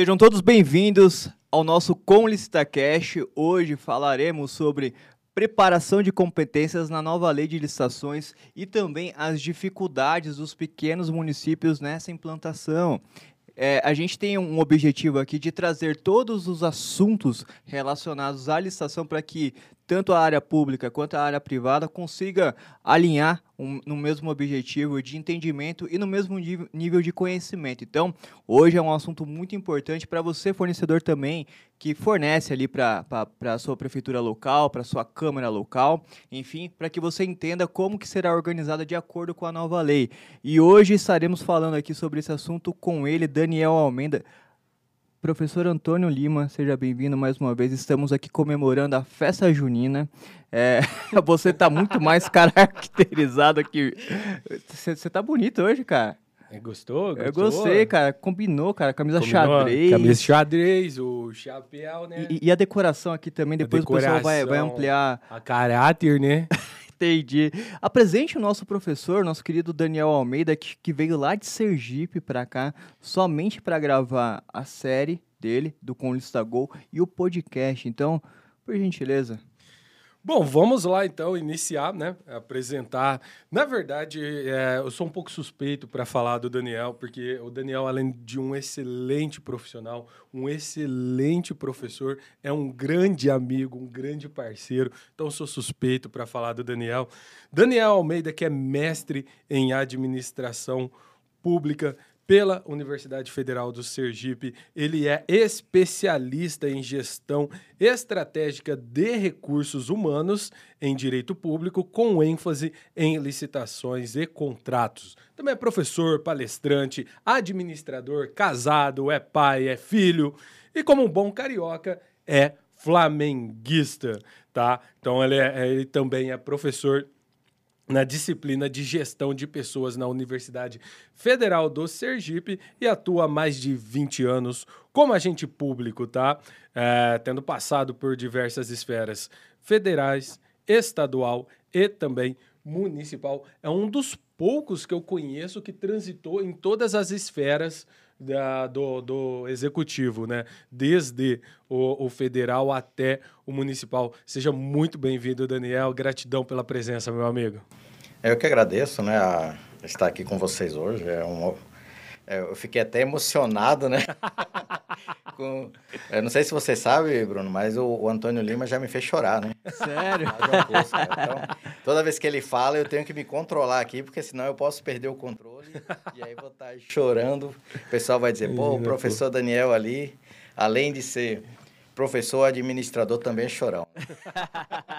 Sejam todos bem-vindos ao nosso Com Cash. Hoje falaremos sobre preparação de competências na nova lei de licitações e também as dificuldades dos pequenos municípios nessa implantação. É, a gente tem um objetivo aqui de trazer todos os assuntos relacionados à licitação para que tanto a área pública quanto a área privada consiga alinhar um, no mesmo objetivo de entendimento e no mesmo nível de conhecimento. Então, hoje é um assunto muito importante para você, fornecedor também, que fornece ali para a sua prefeitura local, para a sua câmara local, enfim, para que você entenda como que será organizada de acordo com a nova lei. E hoje estaremos falando aqui sobre esse assunto com ele, Daniel Almeida. Professor Antônio Lima, seja bem-vindo mais uma vez. Estamos aqui comemorando a festa junina. É, você está muito mais caracterizado aqui. Você está bonito hoje, cara. É, gostou, gostou? Eu gostei, cara. Combinou, cara. Camisa Combinou, xadrez. Camisa xadrez, o chapéu, né? E, e a decoração aqui também, depois o pessoal vai, vai ampliar. A caráter, né? Entendi. Apresente o nosso professor, nosso querido Daniel Almeida, que, que veio lá de Sergipe para cá, somente para gravar a série dele, do Conlista Gol, e o podcast. Então, por gentileza. Bom, vamos lá então iniciar, né? Apresentar. Na verdade, é, eu sou um pouco suspeito para falar do Daniel, porque o Daniel, além de um excelente profissional, um excelente professor, é um grande amigo, um grande parceiro. Então, sou suspeito para falar do Daniel. Daniel Almeida, que é mestre em administração pública, pela Universidade Federal do Sergipe. Ele é especialista em gestão estratégica de recursos humanos em direito público, com ênfase em licitações e contratos. Também é professor, palestrante, administrador, casado, é pai, é filho e, como um bom carioca, é flamenguista, tá? Então ele, é, ele também é professor na disciplina de gestão de pessoas na Universidade Federal do Sergipe e atua há mais de 20 anos como agente público, tá? É, tendo passado por diversas esferas federais, estadual e também municipal. É um dos poucos que eu conheço que transitou em todas as esferas da, do, do executivo, né? Desde o, o, federal até o municipal. Seja muito bem-vindo, Daniel. Gratidão pela presença, meu amigo. Eu que agradeço, né, a estar aqui com vocês hoje. É um, eu fiquei até emocionado, né? com, eu não sei se você sabe, Bruno, mas o, o, Antônio Lima já me fez chorar, né? Sério? então, toda vez que ele fala, eu tenho que me controlar aqui, porque senão eu posso perder o controle e aí vou estar chorando. O pessoal vai dizer, pô, o professor Daniel ali, além de ser professor administrador, também é chorão.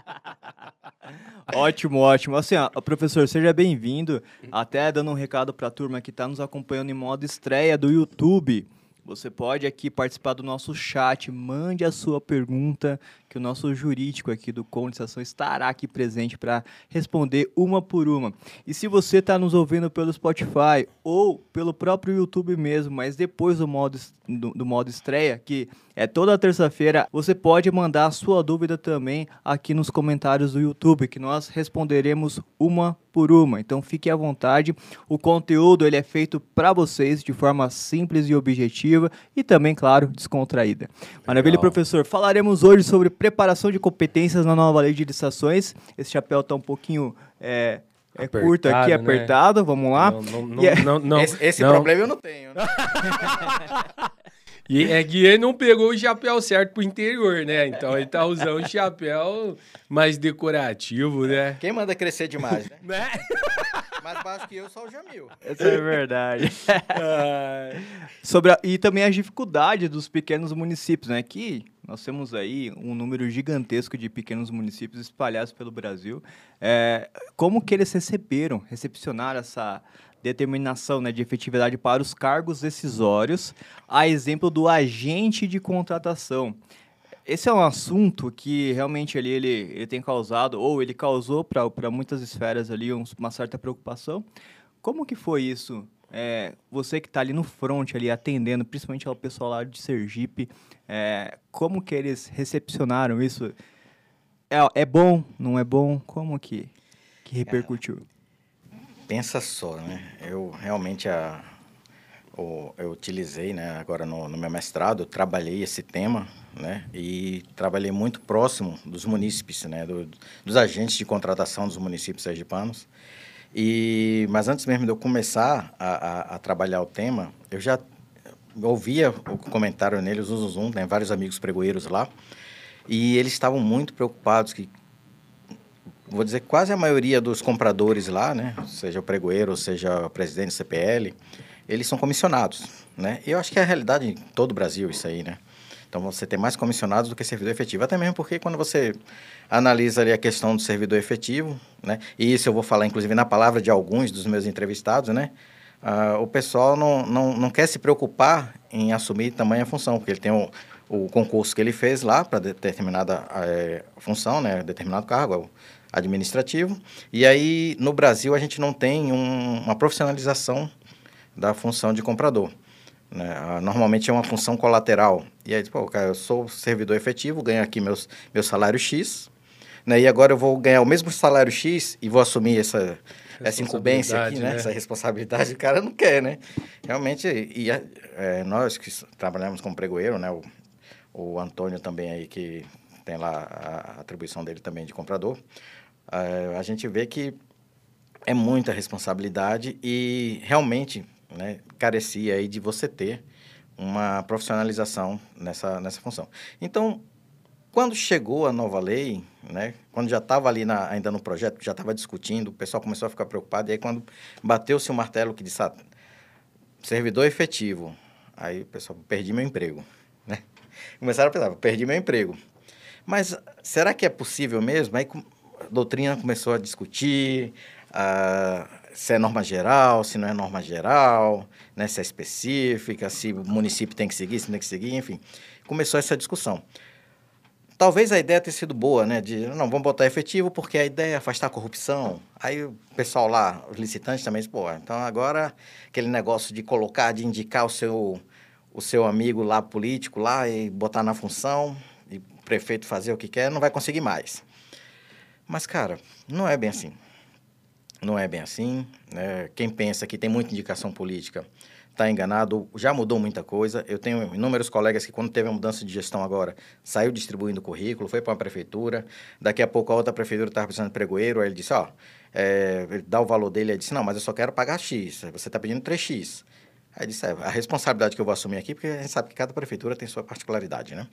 ótimo, ótimo. Assim, ó, professor, seja bem-vindo. Até dando um recado para a turma que está nos acompanhando em modo estreia do YouTube. Você pode aqui participar do nosso chat, mande a sua pergunta, que o nosso jurídico aqui do Condensação estará aqui presente para responder uma por uma. E se você está nos ouvindo pelo Spotify ou pelo próprio YouTube mesmo, mas depois do modo, do, do modo estreia, que é toda terça-feira, você pode mandar a sua dúvida também aqui nos comentários do YouTube, que nós responderemos uma por uma. Então fique à vontade. O conteúdo ele é feito para vocês de forma simples e objetiva e também, claro, descontraída. Maravilha, professor. Falaremos hoje sobre preparação de competências na nova lei de licitações. Esse chapéu está um pouquinho é, é apertado, curto aqui, né? apertado. Vamos lá. Não, não, não, é... não, não esse, esse problema eu não tenho. Né? E é que ele não pegou o chapéu certo pro interior, né? Então ele tá usando um chapéu mais decorativo, né? Quem manda crescer demais, né? né? Mais baixo que eu, só o Jamil. Isso é verdade. Sobre a, e também as dificuldades dos pequenos municípios, né? Que nós temos aí um número gigantesco de pequenos municípios espalhados pelo Brasil. É, como que eles receberam, recepcionaram essa determinação né, de efetividade para os cargos decisórios, a exemplo do agente de contratação. Esse é um assunto que realmente ali ele, ele tem causado, ou ele causou para muitas esferas ali uma certa preocupação. Como que foi isso? É, você que está ali no front, ali atendendo, principalmente ao pessoal lá de Sergipe, é, como que eles recepcionaram isso? É, é bom, não é bom? Como que, que repercutiu? pensa só, né? Eu realmente a eu utilizei, né, agora no, no, meu mestrado, trabalhei esse tema, né, e trabalhei muito próximo dos munícipes, né, do, dos agentes de contratação dos municípios sergipanos. E, mas antes mesmo de eu começar a, a, a trabalhar o tema, eu já ouvia o comentário nele, o Zum, Zum, tem vários amigos pregoeiros lá, e eles estavam muito preocupados que vou dizer quase a maioria dos compradores lá, né, seja o pregoeiro, seja o presidente do CPL, eles são comissionados, né? Eu acho que é a realidade em todo o Brasil isso aí, né? Então você tem mais comissionados do que servidor efetivo, até mesmo porque quando você analisa ali a questão do servidor efetivo, né? E isso eu vou falar inclusive na palavra de alguns dos meus entrevistados, né? Ah, o pessoal não, não, não quer se preocupar em assumir tamanha função, porque ele tem o, o concurso que ele fez lá para determinada é, função, né? Determinado cargo administrativo. E aí no Brasil a gente não tem um, uma profissionalização da função de comprador. Né? Ah, normalmente é uma função colateral. E aí, pô, cara, eu sou servidor efetivo, ganho aqui meus, meu salário X, né? e agora eu vou ganhar o mesmo salário X e vou assumir essa, essa incumbência aqui, né? né? essa responsabilidade. O cara não quer, né? Realmente, e é, nós que trabalhamos como pregoeiro, né? O, o Antônio também aí, que tem lá a atribuição dele também de comprador, é, a gente vê que é muita responsabilidade e realmente né, carecia aí de você ter uma profissionalização nessa, nessa função. Então, quando chegou a nova lei, né, quando já estava ali na, ainda no projeto, já estava discutindo, o pessoal começou a ficar preocupado, e aí quando bateu-se o martelo que disse, ah, servidor efetivo, aí o pessoal, perdi meu emprego, né? Começaram a pensar, perdi meu emprego. Mas será que é possível mesmo? Aí a doutrina começou a discutir, a se é norma geral, se não é norma geral, né, se é específica, se o município tem que seguir, se não tem que seguir, enfim. Começou essa discussão. Talvez a ideia tenha sido boa, né? De, não, vamos botar efetivo porque a ideia é afastar a corrupção. Aí o pessoal lá, os licitantes também, pô, então agora aquele negócio de colocar, de indicar o seu, o seu amigo lá político lá e botar na função e o prefeito fazer o que quer, não vai conseguir mais. Mas, cara, não é bem assim não é bem assim. Né? Quem pensa que tem muita indicação política está enganado. Já mudou muita coisa. Eu tenho inúmeros colegas que, quando teve a mudança de gestão agora, saiu distribuindo currículo, foi para uma prefeitura. Daqui a pouco a outra prefeitura estava precisando de pregoeiro. Aí ele disse: Ó, é, dá o valor dele. Ele disse: Não, mas eu só quero pagar X. Você está pedindo 3X. Aí disse: é, a responsabilidade que eu vou assumir aqui, porque a gente sabe que cada prefeitura tem sua particularidade, né?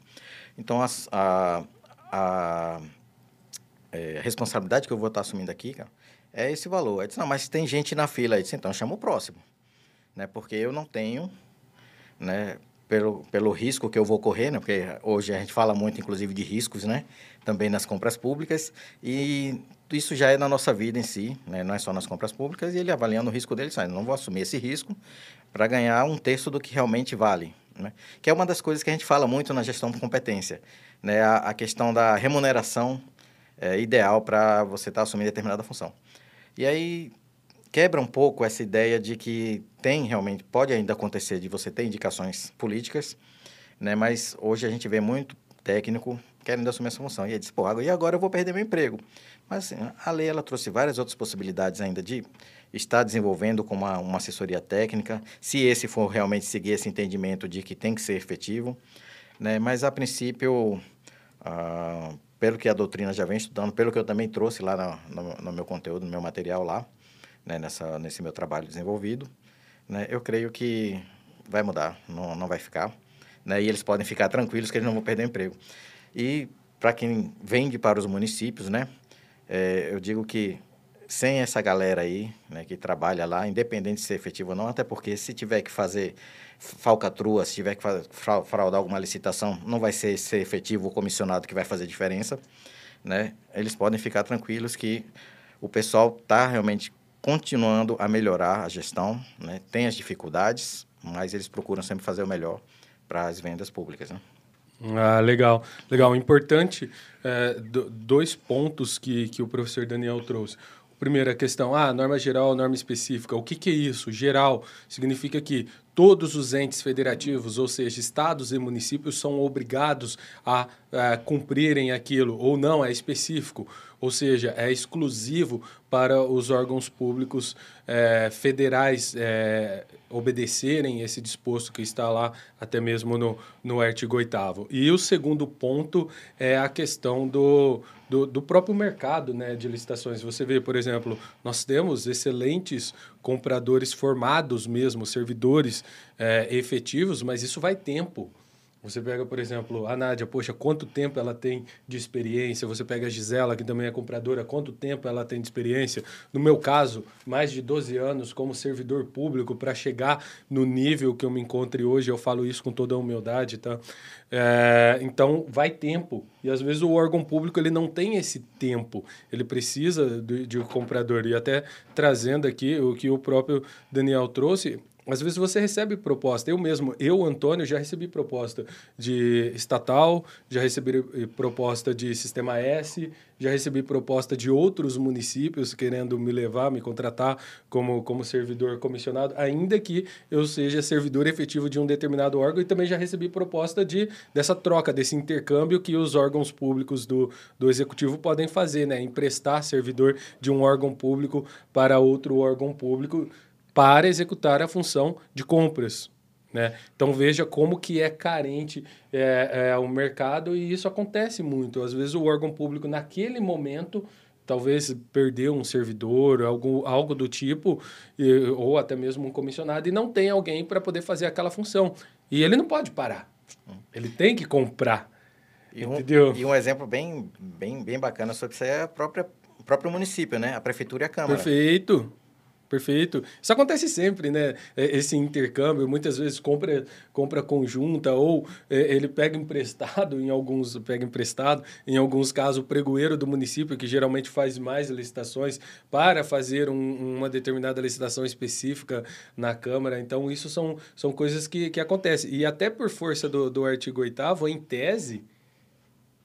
Então, as, a, a, é, a responsabilidade que eu vou estar assumindo aqui, cara, é esse valor. Aí disse, não, mas tem gente na fila. Aí disse, então chama o próximo. Né? Porque eu não tenho, né? Pelo, pelo risco que eu vou correr, né? Porque hoje a gente fala muito, inclusive, de riscos, né? Também nas compras públicas. E isso já é na nossa vida em si, né? Não é só nas compras públicas. E ele avaliando o risco dele, sai, não vou assumir esse risco para ganhar um terço do que realmente vale. Né? Que é uma das coisas que a gente fala muito na gestão de competência, né? A, a questão da remuneração é, ideal para você estar tá assumindo determinada função. E aí quebra um pouco essa ideia de que tem realmente, pode ainda acontecer de você ter indicações políticas, né? Mas hoje a gente vê muito técnico querendo assumir essa função. E ele diz, pô, e agora eu vou perder meu emprego. Mas assim, a lei ela trouxe várias outras possibilidades ainda de estar desenvolvendo com uma, uma assessoria técnica, se esse for realmente seguir esse entendimento de que tem que ser efetivo. Né? Mas, a princípio, ah, pelo que a doutrina já vem estudando, pelo que eu também trouxe lá no, no, meu conteúdo, no meu material lá, né, nessa, nesse meu trabalho desenvolvido, né, eu creio que vai mudar, não, não vai ficar. Né, e eles podem ficar tranquilos que eles não vão perder emprego. E para quem vende para os municípios, né, é, eu digo que sem essa galera aí, né, que trabalha lá, independente de ser efetivo ou não, até porque se tiver que fazer falcatrua, se tiver que fraudar alguma licitação, não vai ser esse efetivo comissionado que vai fazer diferença, né? Eles podem ficar tranquilos que o pessoal está realmente continuando a melhorar a gestão, né? Tem as dificuldades, mas eles procuram sempre fazer o melhor para as vendas públicas, né? Ah, legal, legal. Importante, é, dois pontos que, que o professor Daniel trouxe. Primeira questão, ah, norma geral, norma específica. O que, que é isso? Geral significa que todos os entes federativos, ou seja, estados e municípios, são obrigados a, a cumprirem aquilo, ou não, é específico, ou seja, é exclusivo para os órgãos públicos é, federais é, obedecerem esse disposto que está lá, até mesmo no, no artigo 8. E o segundo ponto é a questão do, do, do, próprio mercado né, de licitações. Você vê, por exemplo, nós temos excelentes compradores formados mesmo, servidores é, efetivos, mas isso vai tempo. Você pega, por exemplo, a Nádia, poxa, quanto tempo ela tem de experiência? Você pega a Gisela, que também é compradora, quanto tempo ela tem de experiência? No meu caso, mais de 12 anos como servidor público para chegar no nível que eu me encontre hoje, eu falo isso com toda a humildade, tá? É, então, vai tempo. E às vezes o órgão público ele não tem esse tempo, ele precisa de, de um comprador. E até trazendo aqui o que o próprio Daniel trouxe, às vezes você recebe proposta. Eu mesmo, eu, Antônio, já recebi proposta de estatal, já recebi eh, proposta de Sistema S, já recebi proposta de outros municípios querendo me levar, me contratar como, como servidor comissionado, ainda que eu seja servidor efetivo de um determinado órgão, e também já recebi proposta de, dessa troca, desse intercâmbio que os órgãos públicos do, do executivo podem fazer, né? Emprestar servidor de um órgão público para outro órgão público para executar a função de compras. Né? Então veja como que é carente é, é, o mercado e isso acontece muito. Às vezes o órgão público naquele momento talvez perdeu um servidor, algo, algo do tipo, e, ou até mesmo um comissionado, e não tem alguém para poder fazer aquela função. E ele não pode parar. Ele tem que comprar. E um, entendeu? E um exemplo bem, bem, bem bacana sobre isso é a própria, o próprio município, né? A prefeitura e a Câmara. Perfeito. Perfeito. Isso acontece sempre, né? É, esse intercâmbio, muitas vezes compra, compra conjunta ou é, ele pega emprestado, em alguns pega emprestado, em alguns casos o pregoeiro do município, que geralmente faz mais licitações, para fazer um, uma determinada licitação específica na Câmara. Então, isso são, são coisas que, que acontecem. E até por força do, do artigo 8 em tese,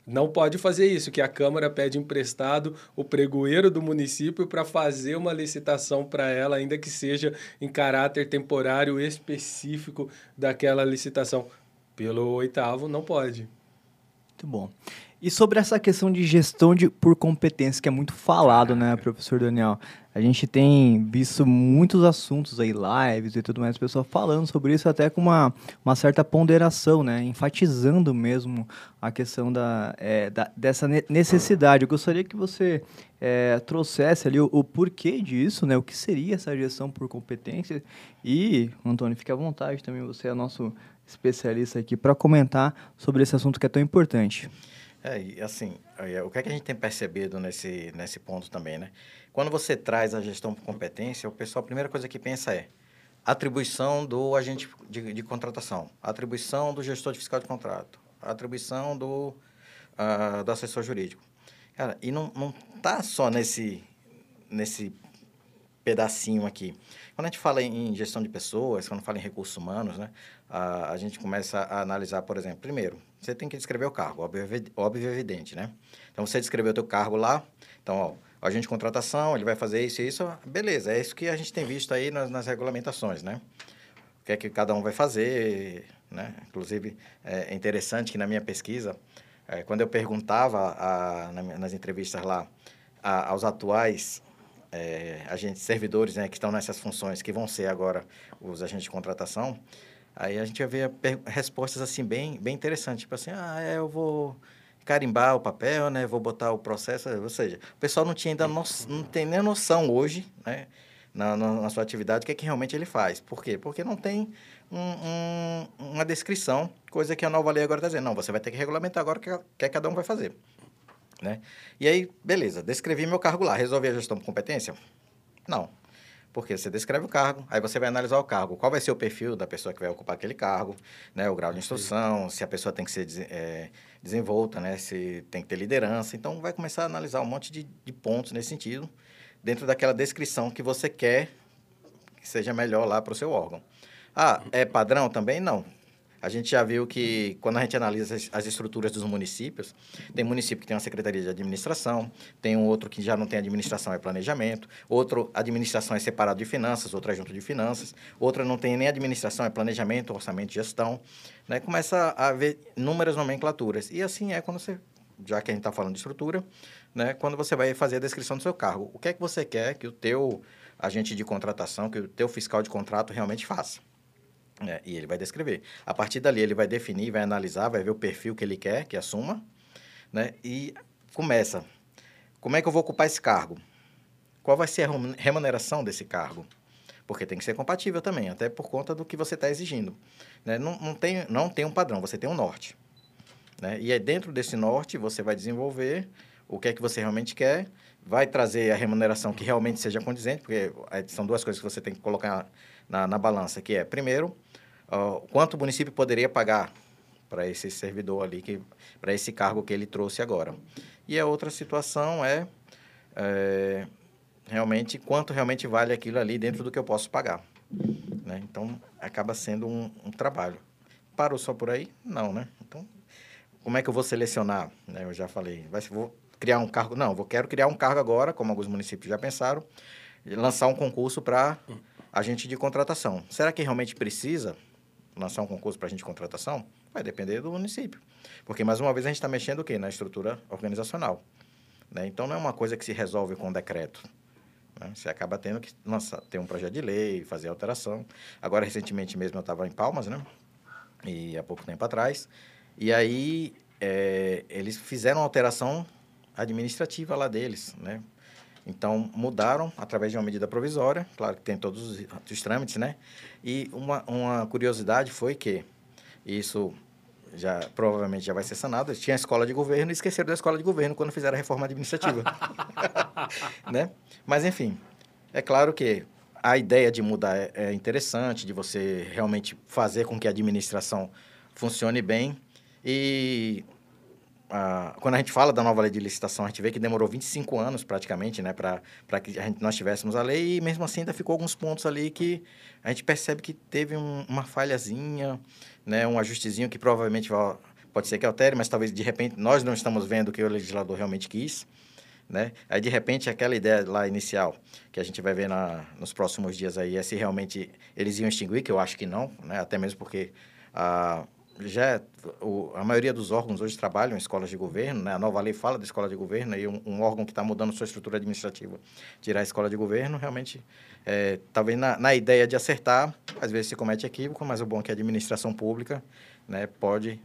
não pode fazer isso, que a Câmara pede emprestado o pregoeiro do município para fazer uma licitação para ela, ainda que seja em caráter temporário específico daquela licitação. Pelo oitavo, não pode. Muito bom. E sobre essa questão de gestão de, por competência, que é muito falado, né, professor Daniel? A gente tem visto muitos assuntos aí, lives e tudo mais, pessoas falando sobre isso até com uma, uma certa ponderação, né? Enfatizando mesmo a questão da, é, da dessa necessidade. Eu gostaria que você é, trouxesse ali o, o, porquê disso, né? O que seria essa gestão por competência. E, Antônio, fique à vontade também, você é nosso especialista aqui para comentar sobre esse assunto que é tão importante. É, e assim, o que, é que a gente tem percebido nesse, nesse ponto também, né? Quando você traz a gestão por competência, o pessoal, a primeira coisa que pensa é atribuição do agente de, de contratação, atribuição do gestor de fiscal de contrato, atribuição do, uh, do assessor jurídico. Cara, e não, não tá só nesse, nesse pedacinho aqui. Quando a gente fala em gestão de pessoas, quando fala em recursos humanos, né, a, a gente começa a analisar, por exemplo, primeiro, você tem que descrever o cargo, óbvio, óbvio evidente, né? Então, você descreveu o teu cargo lá, então, ó, o agente de contratação, ele vai fazer isso e isso, beleza, é isso que a gente tem visto aí nas, nas regulamentações, né? O que é que cada um vai fazer, né? Inclusive, é interessante que na minha pesquisa, é, quando eu perguntava a, nas entrevistas lá a, aos atuais é, agentes servidores né, que estão nessas funções, que vão ser agora os agentes de contratação, Aí a gente ia ver respostas assim bem, bem interessantes, tipo assim, ah, é, eu vou carimbar o papel, né, vou botar o processo, ou seja, o pessoal não tinha ainda no, não tem nem noção hoje, né, na, na, na, sua atividade, o que é que realmente ele faz. Por quê? Porque não tem um, um, uma descrição, coisa que a nova lei agora está dizendo, não, você vai ter que regulamentar agora o que, que cada um vai fazer. Né? E aí, beleza, descrevi meu cargo lá, resolvi a gestão de competência? Não, porque você descreve o cargo, aí você vai analisar o cargo. Qual vai ser o perfil da pessoa que vai ocupar aquele cargo, né? O grau de instrução, se a pessoa tem que ser é, desenvolta, né? Se tem que ter liderança. Então, vai começar a analisar um monte de, de pontos nesse sentido, dentro daquela descrição que você quer que seja melhor lá para o seu órgão. Ah, é padrão também? Não. A gente já viu que, quando a gente analisa as, as, estruturas dos municípios, tem município que tem uma secretaria de administração, tem um outro que já não tem administração, é planejamento, outro, administração é separado de finanças, outra é junto de finanças, outra não tem nem administração, é planejamento, orçamento gestão. Né? Começa a haver inúmeras nomenclaturas. E assim é quando você, já que a gente está falando de estrutura, né? quando você vai fazer a descrição do seu cargo. O que é que você quer que o teu agente de contratação, que o teu fiscal de contrato realmente faça? É, e ele vai descrever. A partir dali, ele vai definir, vai analisar, vai ver o perfil que ele quer que assuma, né? E começa. Como é que eu vou ocupar esse cargo? Qual vai ser a remuneração desse cargo? Porque tem que ser compatível também, até por conta do que você está exigindo. Né? Não, não, tem, não tem um padrão, você tem um norte. Né? E aí, dentro desse norte, você vai desenvolver o que é que você realmente quer, vai trazer a remuneração que realmente seja condizente, porque são duas coisas que você tem que colocar na, na balança, que é, primeiro, uh, quanto o município poderia pagar para esse servidor ali, para esse cargo que ele trouxe agora. E a outra situação é, é realmente quanto realmente vale aquilo ali dentro do que eu posso pagar. Né? Então, acaba sendo um, um, trabalho. Parou só por aí? Não, né? Então, como é que eu vou selecionar? Né? Eu já falei, vai, vou criar um cargo? Não, vou quero criar um cargo agora, como alguns municípios já pensaram, lançar um concurso para agente de contratação. Será que realmente precisa lançar um concurso para agente de contratação? Vai depender do município. Porque, mais uma vez, a gente está mexendo o quê? Na estrutura organizacional. Né? Então, não é uma coisa que se resolve com decreto. Né? Você acaba tendo que lançar, ter um projeto de lei, fazer alteração. Agora, recentemente mesmo, eu estava em Palmas, né? E há pouco tempo atrás. E aí, é, eles fizeram alteração administrativa lá deles, né? Então, mudaram através de uma medida provisória, claro que tem todos os, os trâmites, né? E uma, uma curiosidade foi que isso já provavelmente já vai ser sanado. Tinha a escola de governo e esqueceram da escola de governo quando fizeram a reforma administrativa. né? Mas, enfim, é claro que a ideia de mudar é, é interessante, de você realmente fazer com que a administração funcione bem. E quando a gente fala da nova lei de licitação, a gente vê que demorou 25 anos praticamente, né, para que a gente, nós tivéssemos a lei e mesmo assim ainda ficou alguns pontos ali que a gente percebe que teve um, uma falhazinha, né, um ajustezinho que provavelmente vai, pode ser que altere, mas talvez de repente nós não estamos vendo o que o legislador realmente quis, né? Aí de repente aquela ideia lá inicial que a gente vai ver na, nos próximos dias aí é se realmente eles iam extinguir, que eu acho que não, né? Até mesmo porque a já o, a maioria dos órgãos hoje trabalham em escolas de governo, né? A nova lei fala de escola de governo e um, um órgão que está mudando sua estrutura administrativa, tirar a escola de governo, realmente, é, talvez na, na ideia de acertar, às vezes se comete equívoco, mas o bom é que a administração pública, né, pode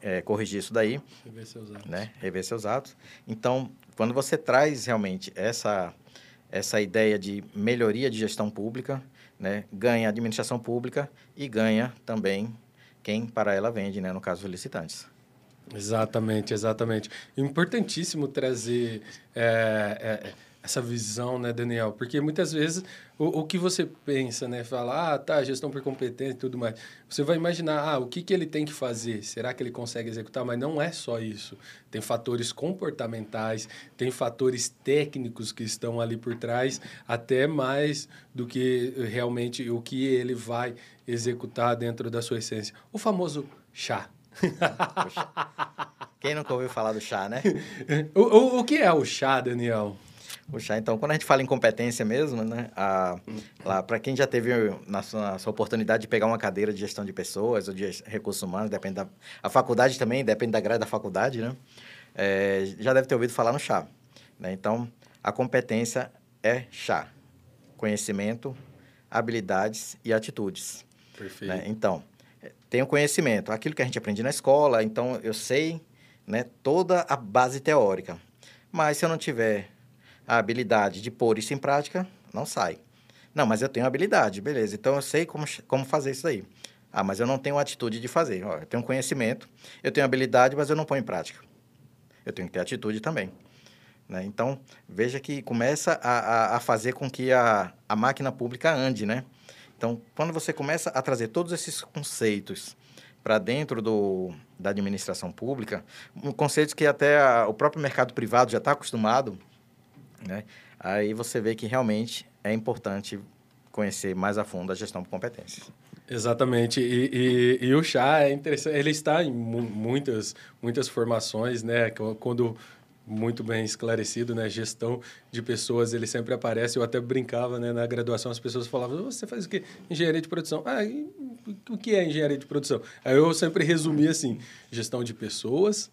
é, corrigir isso daí, rever seus atos, né, rever seus atos. Então, quando você traz realmente essa essa ideia de melhoria de gestão pública, né, ganha a administração pública e ganha também quem para ela vende, né? no caso, os licitantes. Exatamente, exatamente. Importantíssimo trazer é, é, essa visão, né, Daniel? Porque muitas vezes o, o que você pensa, né? Fala, ah, tá, gestão por competência e tudo mais. Você vai imaginar, ah, o que, que ele tem que fazer? Será que ele consegue executar? Mas não é só isso. Tem fatores comportamentais, tem fatores técnicos que estão ali por trás, até mais do que realmente o que ele vai executar dentro da sua essência. O famoso chá. Quem nunca ouviu falar do chá, né? o, o, o que é o chá, Daniel? O chá, então, quando a gente fala em competência mesmo, né? A, lá, para quem já teve na sua, na sua, oportunidade de pegar uma cadeira de gestão de pessoas ou de recursos humanos, depende da... A faculdade também, depende da grade da faculdade, né? É, já deve ter ouvido falar no chá. Né? Então, a competência é chá. Conhecimento, habilidades e atitudes. Perfeito. Né? Então, tem o conhecimento, aquilo que a gente aprende na escola, então eu sei né, toda a base teórica. Mas se eu não tiver a habilidade de pôr isso em prática, não sai. Não, mas eu tenho habilidade, beleza. Então eu sei como, como fazer isso aí. Ah, mas eu não tenho atitude de fazer. Ó, eu tenho conhecimento, eu tenho habilidade, mas eu não ponho em prática. Eu tenho que ter atitude também. Né? Então, veja que começa a, a, a fazer com que a, a máquina pública ande, né? Então, quando você começa a trazer todos esses conceitos para dentro do, da administração pública, um conceitos que até a, o próprio mercado privado já está acostumado, né? aí você vê que realmente é importante conhecer mais a fundo a gestão por competências. Exatamente. E, e, e, o chá é interessante. Ele está em muitas, muitas formações, né? Quando muito bem esclarecido, né? Gestão de pessoas, ele sempre aparece. Eu até brincava, né? Na graduação, as pessoas falavam: você faz o quê? Engenharia de produção. Ah, o que é engenharia de produção? Aí eu sempre resumi assim: gestão de pessoas,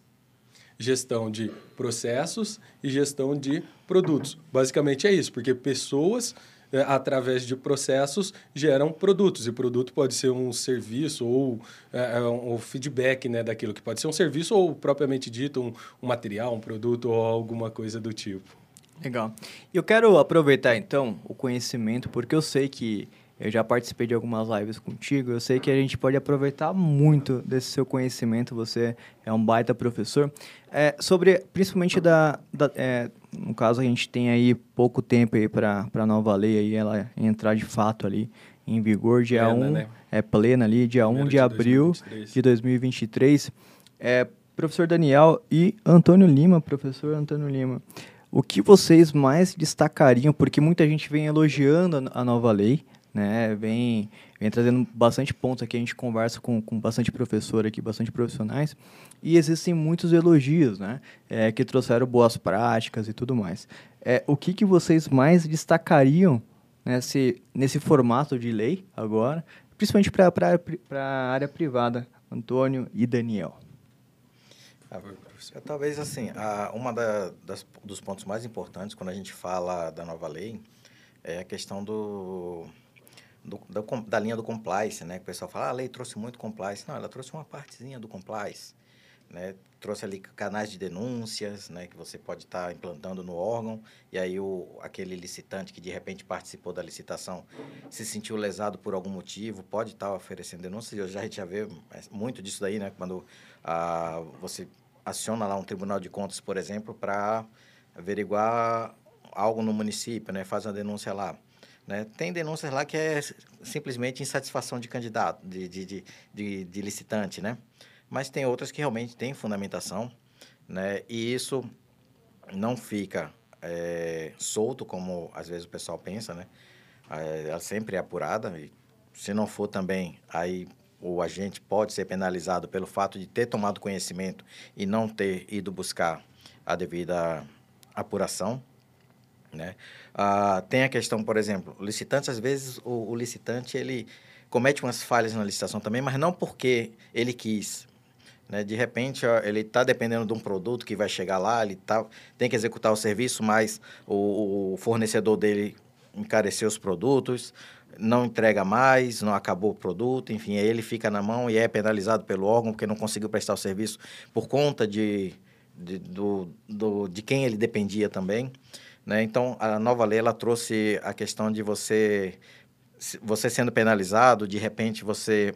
gestão de processos e gestão de produtos. Basicamente é isso, porque pessoas é, através de processos, geram produtos. E produto pode ser um serviço ou é, é um feedback né, daquilo, que pode ser um serviço ou, propriamente dito, um, um material, um produto ou alguma coisa do tipo. Legal. Eu quero aproveitar, então, o conhecimento, porque eu sei que eu já participei de algumas lives contigo, eu sei que a gente pode aproveitar muito desse seu conhecimento, você é um baita professor. É, sobre, principalmente da, da é, no caso a gente tem aí pouco tempo aí para a nova lei aí ela entrar de fato ali em vigor dia plena, 1, né? é plena ali, dia Primeiro 1 de, de abril 2023. de 2023. É, professor Daniel e Antônio Lima, professor Antônio Lima. O que vocês mais destacariam, porque muita gente vem elogiando a nova lei, né? Vem, vem trazendo bastante pontos aqui, a gente conversa com, com bastante professor aqui, bastante profissionais, e existem muitos elogios, né? É, que trouxeram boas práticas e tudo mais. É, o que, que vocês mais destacariam nesse, nesse formato de lei agora, principalmente para a área privada, Antônio e Daniel? Ah, talvez assim, a, uma da, das, dos pontos mais importantes quando a gente fala da nova lei é a questão do do, da, da, linha do compliance, né? Que o pessoal fala, ah, a lei trouxe muito compliance. Não, ela trouxe uma partezinha do compliance, né? Trouxe ali canais de denúncias, né? Que você pode estar tá implantando no órgão e aí o, aquele licitante que de repente participou da licitação se sentiu lesado por algum motivo, pode estar tá oferecendo denúncias. E já, a gente já vê muito disso daí, né? Quando ah, você aciona lá um tribunal de contas, por exemplo, para averiguar algo no município, né? Faz uma denúncia lá né? Tem denúncias lá que é simplesmente insatisfação de candidato, de, de, de, de, de licitante, né? Mas tem outras que realmente têm fundamentação, né? E isso não fica é, solto, como às vezes o pessoal pensa, né? É, ela sempre é apurada e se não for também, aí o agente pode ser penalizado pelo fato de ter tomado conhecimento e não ter ido buscar a devida apuração, né? Ah, tem a questão, por exemplo, licitantes, às vezes o, o, licitante ele comete umas falhas na licitação também, mas não porque ele quis. Né? De repente, ele está dependendo de um produto que vai chegar lá, ele tá, tem que executar o serviço, mas o, o fornecedor dele encareceu os produtos, não entrega mais, não acabou o produto, enfim, aí ele fica na mão e é penalizado pelo órgão porque não conseguiu prestar o serviço por conta de, de, do, do, de quem ele dependia também. Né? Então, a nova lei ela trouxe a questão de você, você sendo penalizado, de repente você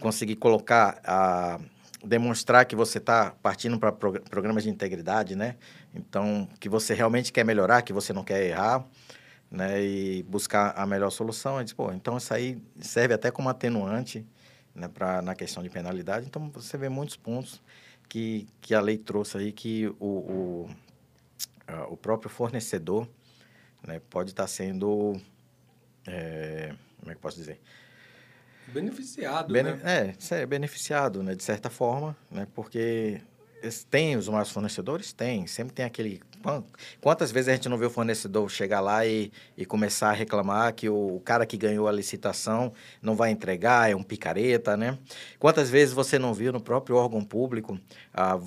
conseguir colocar, a, demonstrar que você está partindo para programas de integridade, né? Então, que você realmente quer melhorar, que você não quer errar, né? E buscar a melhor solução. Diz, pô, então isso aí serve até como atenuante né? Pra, na questão de penalidade. Então, você vê muitos pontos que, que a lei trouxe aí que o, o uh, o próprio fornecedor né, pode estar sendo, é, como é que posso dizer? Beneficiado, Bene né? É, é beneficiado, né, de certa forma, né, porque tem os maiores fornecedores? Tem. Sempre tem aquele. Quantas vezes a gente não vê o fornecedor chegar lá e, e começar a reclamar que o, cara que ganhou a licitação não vai entregar, é um picareta, né? Quantas vezes você não viu no próprio órgão público? Ah,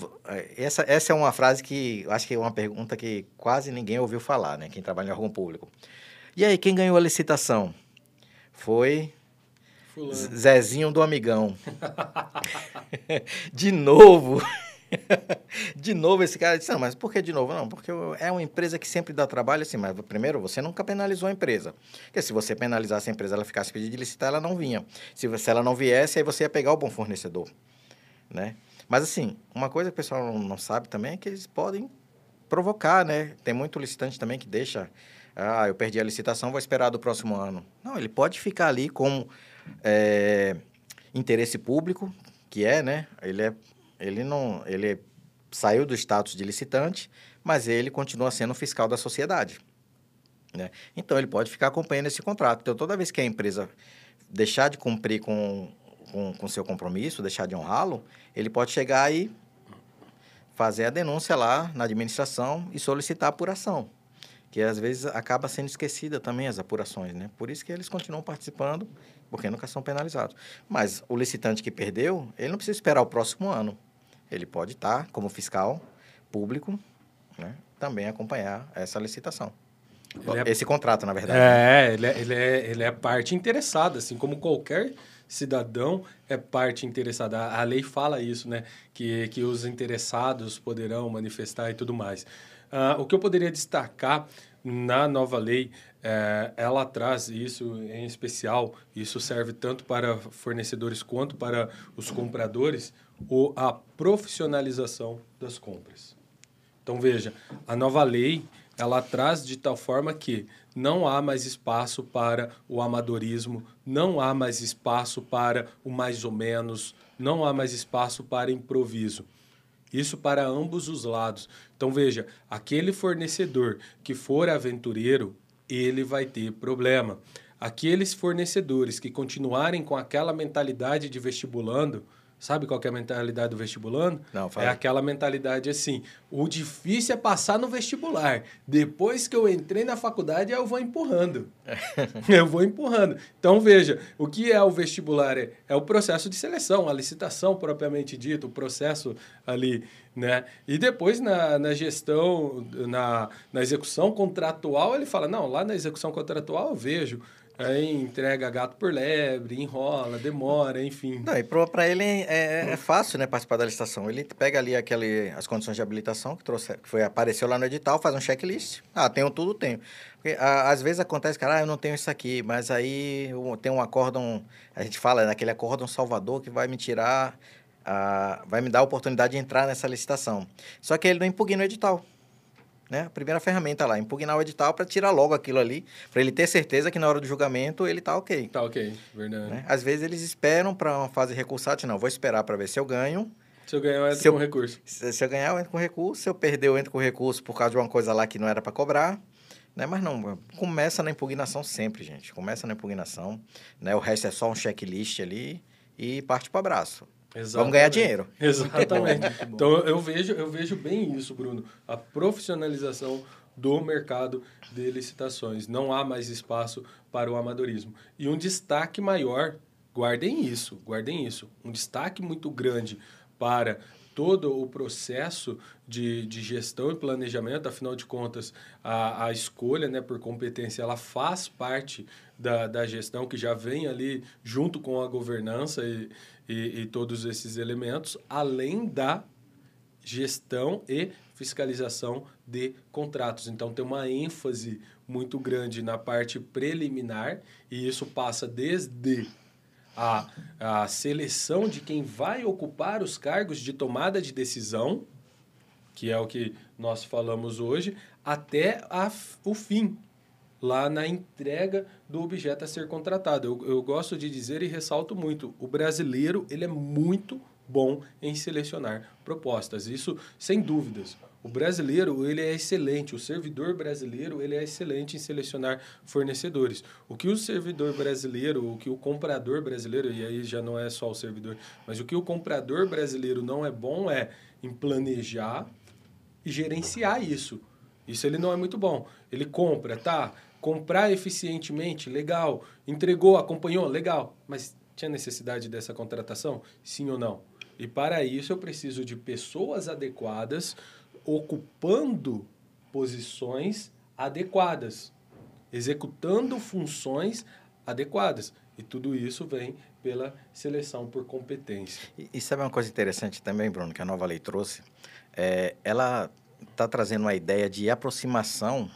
essa, essa é uma frase que acho que é uma pergunta que quase ninguém ouviu falar, né? Quem trabalha em órgão público. E aí, quem ganhou a licitação? Foi Fulano. Zezinho do Amigão. de novo. de novo, esse cara disse, não, mas por que de novo? Não, porque é uma empresa que sempre dá trabalho, assim, mas primeiro, você nunca penalizou a empresa. Porque se você penalizasse a empresa, ela ficasse pedindo de licitar, ela não vinha. Se, se ela não viesse, aí você ia pegar o bom fornecedor, né? Mas, assim, uma coisa que o pessoal não, sabe também é que eles podem provocar, né? Tem muito licitante também que deixa, ah, eu perdi a licitação, vou esperar do próximo ano. Não, ele pode ficar ali com é, interesse público, que é, né? Ele é ele não, ele saiu do status de licitante, mas ele continua sendo fiscal da sociedade. Né? Então, ele pode ficar acompanhando esse contrato. Então, toda vez que a empresa deixar de cumprir com com, com seu compromisso, deixar de honrá-lo, ele pode chegar e fazer a denúncia lá na administração e solicitar apuração, que às vezes acaba sendo esquecida também as apurações, né? Por isso que eles continuam participando, porque nunca são penalizados. Mas o licitante que perdeu, ele não precisa esperar o próximo ano. Ele pode estar, como fiscal público, né? também acompanhar essa licitação. É... Esse contrato, na verdade. É, né? ele é, ele, é, ele é parte interessada, assim como qualquer cidadão é parte interessada. A, lei fala isso, né? Que, que os interessados poderão manifestar e tudo mais. Uh, o que eu poderia destacar na nova lei, é, ela traz isso em especial, isso serve tanto para fornecedores quanto para os compradores, ou a profissionalização das compras. Então, veja, a nova lei, ela traz de tal forma que não há mais espaço para o amadorismo, não há mais espaço para o mais ou menos, não há mais espaço para improviso. Isso para ambos os lados. Então veja, aquele fornecedor que for aventureiro, ele vai ter problema. Aqueles fornecedores que continuarem com aquela mentalidade de vestibulando, Sabe qual é a mentalidade do vestibulando? Não, fala. É aquela mentalidade assim: o difícil é passar no vestibular. Depois que eu entrei na faculdade, eu vou empurrando. eu vou empurrando. Então, veja: o que é o vestibular? É, é o processo de seleção, a licitação propriamente dito, o processo ali. Né? E depois, na, na gestão, na, na execução contratual, ele fala: não, lá na execução contratual eu vejo Aí entrega gato por lebre, enrola, demora, enfim. Não, e para ele é, é, fácil, né, participar da licitação. Ele pega ali aquele, as condições de habilitação que, trouxe, que foi, apareceu lá no edital, faz um checklist. Ah, tenho tudo, tenho. Porque, a, às vezes acontece, cara, ah, eu não tenho isso aqui, mas aí tem um acórdão, a gente fala naquele acórdão salvador que vai me tirar, a, vai me dar a oportunidade de entrar nessa licitação. Só que ele não impugna o edital né? A primeira ferramenta lá, impugnar o edital para tirar logo aquilo ali, para ele ter certeza que na hora do julgamento ele tá ok. Tá ok, verdade. Né? Às vezes eles esperam para uma fase recursada, não, vou esperar para ver se eu ganho. Se eu ganhar, eu entro se com eu, recurso. Se, se, eu ganhar, eu entro com recurso. Se eu perder, eu entro com recurso por causa de uma coisa lá que não era para cobrar. Né? Mas não, começa na impugnação sempre, gente. Começa na impugnação. Né? O resto é só um checklist ali e parte para o abraço. Exatamente. Vamos ganhar dinheiro. Exatamente. então eu vejo, eu vejo bem isso, Bruno. A profissionalização do mercado de licitações. Não há mais espaço para o amadorismo. E um destaque maior, guardem isso, guardem isso. Um destaque muito grande para todo o processo de, de gestão e planejamento, afinal de contas, a, a escolha né, por competência ela faz parte da, da gestão que já vem ali junto com a governança e, e, e todos esses elementos, além da gestão e fiscalização de contratos. Então, tem uma ênfase muito grande na parte preliminar, e isso passa desde a, a seleção de quem vai ocupar os cargos de tomada de decisão, que é o que nós falamos hoje, até a, o fim, lá na entrega do objeto a ser contratado. Eu, eu gosto de dizer e ressalto muito, o brasileiro ele é muito bom em selecionar propostas. Isso sem dúvidas. O brasileiro ele é excelente, o servidor brasileiro ele é excelente em selecionar fornecedores. O que o servidor brasileiro, o que o comprador brasileiro, e aí já não é só o servidor, mas o que o comprador brasileiro não é bom é em planejar e gerenciar isso. Isso ele não é muito bom. Ele compra, tá? Comprar eficientemente, legal. Entregou, acompanhou, legal. Mas tinha necessidade dessa contratação? Sim ou não? E para isso eu preciso de pessoas adequadas ocupando posições adequadas, executando funções adequadas. E tudo isso vem pela seleção por competência. E, e sabe uma coisa interessante também, Bruno, que a nova lei trouxe? É, ela está trazendo uma ideia de aproximação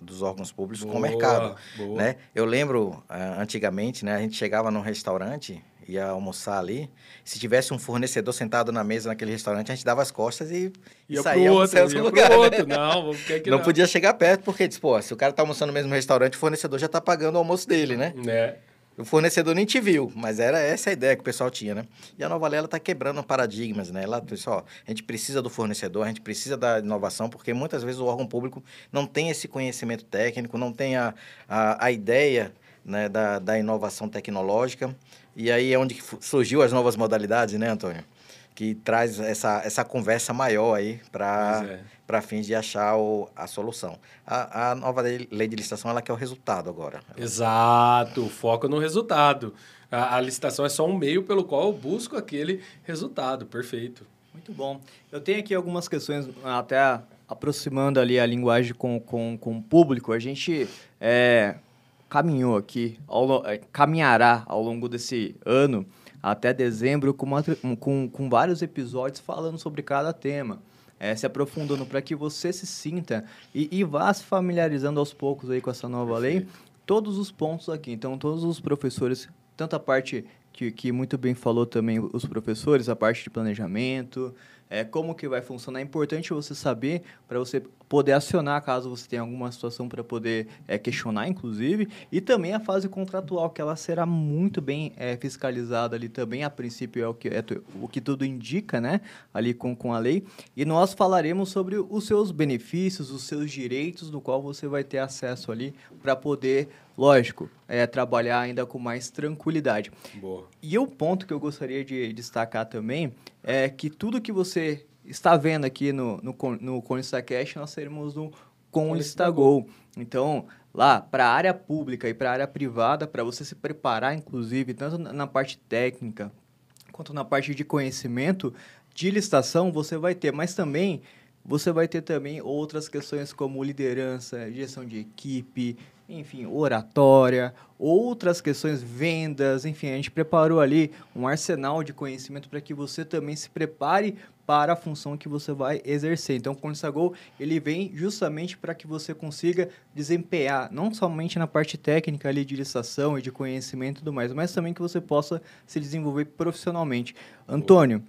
dos órgãos públicos boa, com o mercado. Boa. Né? Eu lembro, uh, antigamente, né, a gente chegava num restaurante, ia almoçar ali, se tivesse um fornecedor sentado na mesa naquele restaurante, a gente dava as costas e ia saía outro, ia lugar, pro né? outro. Não, não, não, podia chegar perto, porque, pô, se o cara tá almoçando no mesmo restaurante, o fornecedor já tá pagando o almoço dele, né? É. O fornecedor nem te viu, mas era essa a ideia que o pessoal tinha, né? E a Nova Lei, ela está quebrando paradigmas, né? Ela, pessoal, a gente precisa do fornecedor, a gente precisa da inovação, porque muitas vezes o órgão público não tem esse conhecimento técnico, não tem a, a, a ideia né, da, da inovação tecnológica. E aí é onde surgiu as novas modalidades, né, Antônio? Que traz essa, essa conversa maior aí para é. fins de achar o, a solução. A, a nova lei, lei de licitação, ela quer o resultado agora. Exato, foca no resultado. A, a licitação é só um meio pelo qual eu busco aquele resultado, perfeito. Muito bom. Eu tenho aqui algumas questões, até aproximando ali a linguagem com, com, com o público. A gente é, caminhou aqui, ao, é, caminhará ao longo desse ano, até dezembro, com, uma, com, com vários episódios falando sobre cada tema. É, se aprofundando para que você se sinta e, e, vá se familiarizando aos poucos aí com essa nova Perfeito. lei, todos os pontos aqui. Então, todos os professores, tanto a parte que, que muito bem falou também os professores, a parte de planejamento, é, como que vai funcionar. É importante você saber para você poder acionar caso você tenha alguma situação para poder é, questionar, inclusive, e também a fase contratual, que ela será muito bem é, fiscalizada ali também, a princípio é o que, é o que tudo indica, né, ali com, com a lei, e nós falaremos sobre os seus benefícios, os seus direitos, do qual você vai ter acesso ali para poder lógico, é, trabalhar ainda com mais tranquilidade. Boa. E o ponto que eu gostaria de destacar também é que tudo que você está vendo aqui no, no, no Conista Cash, nós teremos no Conista Go. Então, lá, para a área pública e para a área privada, para você se preparar, inclusive, tanto na parte técnica quanto na parte de conhecimento de licitação, você vai ter, mas também você vai ter também outras questões como liderança, gestão de equipe, enfim, oratória, outras questões, vendas, enfim, a gente preparou ali um arsenal de conhecimento para que você também se prepare para a função que você vai exercer. Então, o Consagol, ele vem justamente para que você consiga desempenhar, não somente na parte técnica ali de licitação e de conhecimento e tudo mais, mas também que você possa se desenvolver profissionalmente. Antônio,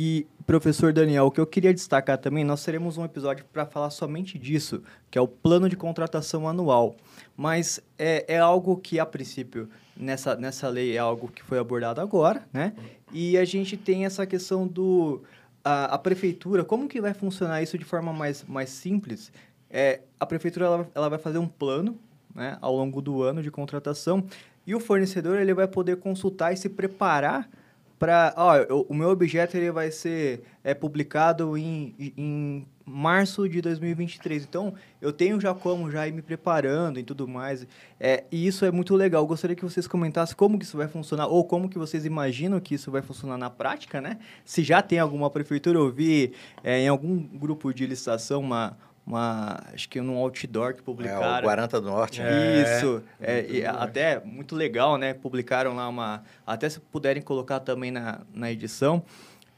e professor Daniel, o que eu queria destacar também, nós teremos um episódio para falar somente disso, que é o plano de contratação anual. Mas é, é algo que, a princípio, nessa, nessa lei é algo que foi abordado agora, né? E a gente tem essa questão do... A, a prefeitura, como que vai funcionar isso de forma mais, mais simples? É, a prefeitura ela, ela vai fazer um plano né, ao longo do ano de contratação e o fornecedor ele vai poder consultar e se preparar para, ó, o meu objeto ele vai ser é publicado em, em março de 2023. Então, eu tenho já como já ir me preparando e tudo mais. É, e isso é muito legal. Eu gostaria que vocês comentassem como que isso vai funcionar ou como que vocês imaginam que isso vai funcionar na prática, né? Se já tem alguma prefeitura, eu vi é, em algum grupo de licitação uma uma acho que num outdoor que publicaram. É, o Guaranta do Norte. Né? Isso. É, é, até muito legal, né? Publicaram lá uma... Até se puderem colocar também na, na edição.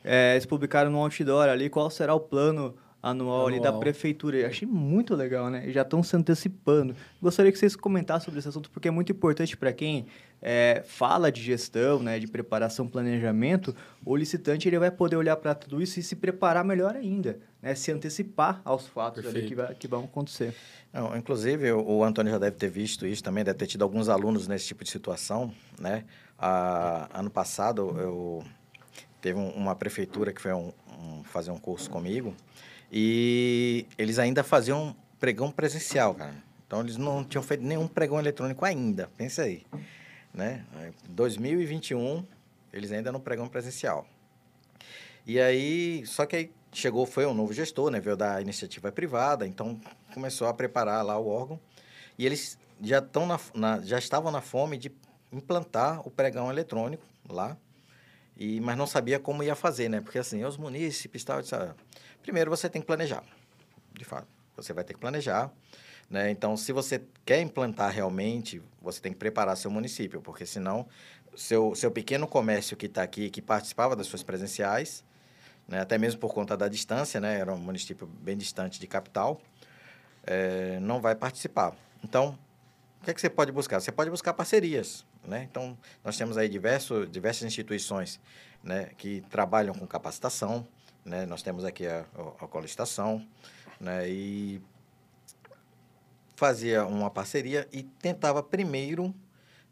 É, eles publicaram no outdoor ali qual será o plano anual, anual. ali da prefeitura. Eu achei muito legal, né? E já estão se antecipando. Gostaria que vocês comentassem sobre esse assunto, porque é muito importante para quem é, fala de gestão, né, de preparação, planejamento. O licitante ele vai poder olhar para tudo isso e se preparar melhor ainda, né? Se antecipar aos fatos ali que, vai, que vão acontecer. Não, inclusive, o, o Antônio já deve ter visto isso também, deve ter tido alguns alunos nesse tipo de situação, né? Ah, ano passado, eu teve um, uma prefeitura que foi um, um, fazer um curso comigo e eles ainda faziam pregão presencial, cara. Então, eles não tinham feito nenhum pregão eletrônico ainda, pensa aí. Né? 2021, eles ainda não pregam presencial. E aí, só que aí chegou, foi um novo gestor, né? Veio da iniciativa privada, então começou a preparar lá o órgão. E eles já, estão na, na, já estavam na fome de implantar o pregão eletrônico lá, e, mas não sabia como ia fazer, né? Porque assim, os munícipes tal, ah, Primeiro, você tem que planejar, de fato. Você vai ter que planejar. Né? Então, se você quer implantar realmente, você tem que preparar seu município, porque senão seu, seu pequeno comércio que está aqui, que participava das suas presenciais, né? até mesmo por conta da distância, né? era um município bem distante de capital, é, não vai participar. Então, o que, é que você pode buscar? Você pode buscar parcerias. Né? Então, nós temos aí diversos, diversas instituições né? que trabalham com capacitação, né? Nós temos aqui a, a, colicitação, né? E fazia uma parceria e tentava primeiro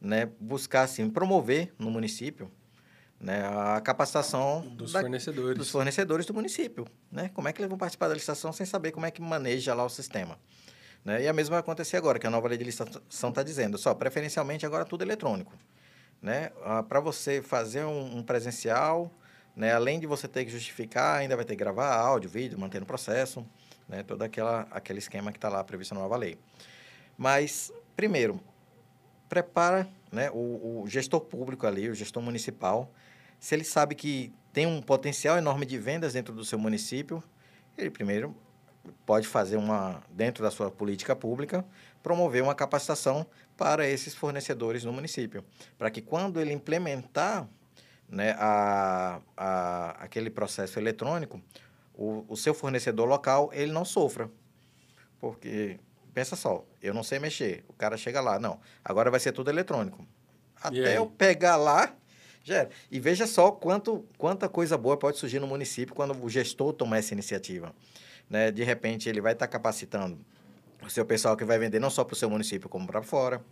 né, buscar assim, promover no município né, a capacitação dos da, fornecedores. dos fornecedores do município. Né? Como é que eles vão participar da licitação sem saber como é que maneja lá o sistema? Né? E a mesma vai acontecer agora, que a nova lei de licitação está dizendo, só preferencialmente agora tudo eletrônico. Né? Ah, Para você fazer um, um presencial, né? além de você ter que justificar, ainda vai ter que gravar áudio, vídeo, manter no processo, né? todo aquela, aquele esquema que está lá previsto na nova lei. Mas, primeiro, prepara né, o, o gestor público ali, o gestor municipal, se ele sabe que tem um potencial enorme de vendas dentro do seu município, ele primeiro pode fazer uma, dentro da sua política pública, promover uma capacitação para esses fornecedores no município, para que quando ele implementar né, a, a, aquele processo eletrônico, o, o seu fornecedor local ele não sofra, porque pensa só, eu não sei mexer, o cara chega lá, não, agora vai ser tudo eletrônico. Até eu pegar lá, já E veja só quanto, quanta coisa boa pode surgir no município quando o gestor tomar essa iniciativa. Né? De repente, ele vai estar capacitando o seu pessoal que vai vender não só para o seu município, como para fora.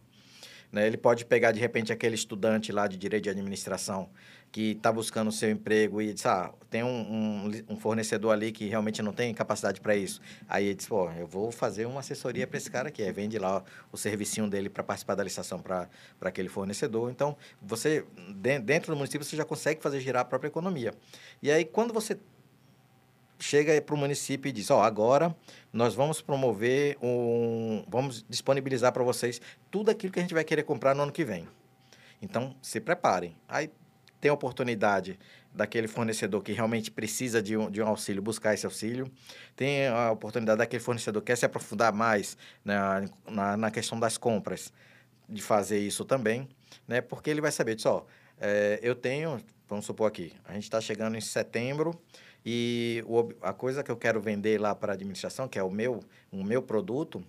Né? Ele pode pegar, de repente, aquele estudante lá de direito de administração que está buscando o seu emprego e diz, ah, tem um, um, um fornecedor ali que realmente não tem capacidade para isso. Aí ele diz, pô, eu vou fazer uma assessoria para esse cara aqui. Aí vende lá o servicinho dele para participar da licitação para aquele fornecedor. Então, você, dentro do município, você já consegue fazer girar a própria economia. E aí, quando você chega para o município e diz, ó, agora nós vamos promover um... Vamos disponibilizar para vocês tudo aquilo que a gente vai querer comprar no ano que vem. Então, se preparem. Aí tem a oportunidade daquele fornecedor que realmente precisa de um, de um auxílio, buscar esse auxílio. Tem a oportunidade daquele fornecedor que quer se aprofundar mais na, na, na questão das compras, de fazer isso também, né? Porque ele vai saber disso, ó, é, eu tenho, vamos supor aqui, a gente está chegando em setembro e o, a coisa que eu quero vender lá para a administração, que é o meu, o meu produto,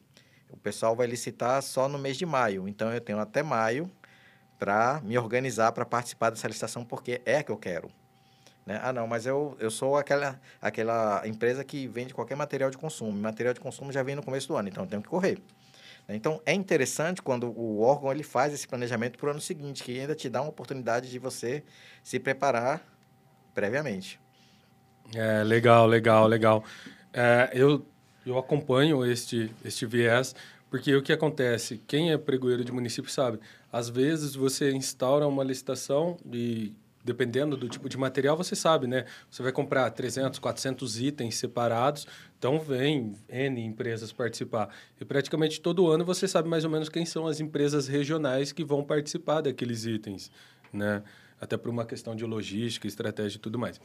o pessoal vai licitar só no mês de maio. Então, eu tenho até maio para me organizar para participar dessa licitação, porque é que eu quero. Né? Ah, não, mas eu, eu sou aquela, aquela empresa que vende qualquer material de consumo. Material de consumo já vem no começo do ano, então eu tenho que correr. Então, é interessante quando o órgão ele faz esse planejamento para o ano seguinte, que ainda te dá uma oportunidade de você se preparar previamente. É, legal, legal, legal. É, eu, eu acompanho este, este viés, porque o que acontece? Quem é pregoeiro de município sabe. Às vezes você instaura uma licitação e dependendo do tipo de material, você sabe, né? Você vai comprar 300, 400 itens separados, então vem N empresas participar. E praticamente todo ano você sabe mais ou menos quem são as empresas regionais que vão participar daqueles itens, né? Até por uma questão de logística, estratégia e tudo mais.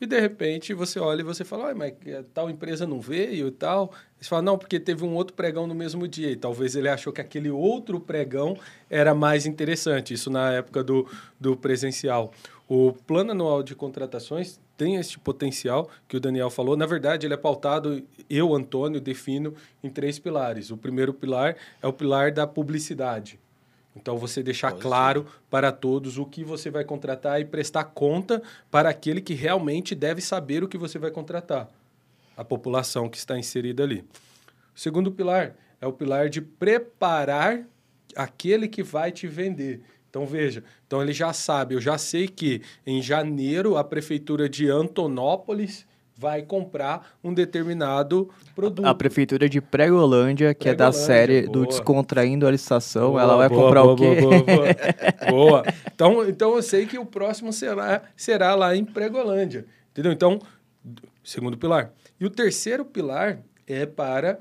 E de repente você olha e você fala, mas tal empresa não veio e tal. Você fala, não, porque teve um outro pregão no mesmo dia. E talvez ele achou que aquele outro pregão era mais interessante. Isso na época do, do presencial. O plano anual de contratações tem esse potencial que o Daniel falou. Na verdade, ele é pautado, eu, Antônio, defino em três pilares. O primeiro pilar é o pilar da publicidade. Então, você deixar Pode claro ser. para todos o que você vai contratar e prestar conta para aquele que realmente deve saber o que você vai contratar, a população que está inserida ali. O segundo pilar é o pilar de preparar aquele que vai te vender. Então, veja, então ele já sabe, eu já sei que em janeiro a prefeitura de Antonópolis vai comprar um determinado produto. A prefeitura de Pregolândia, que é da série boa. do Descontraindo a Licitação, boa, ela vai boa, comprar o quê? Boa, Então, então eu sei que o próximo será, será lá em Pregolândia. Entendeu? Então, segundo pilar. E o terceiro pilar é para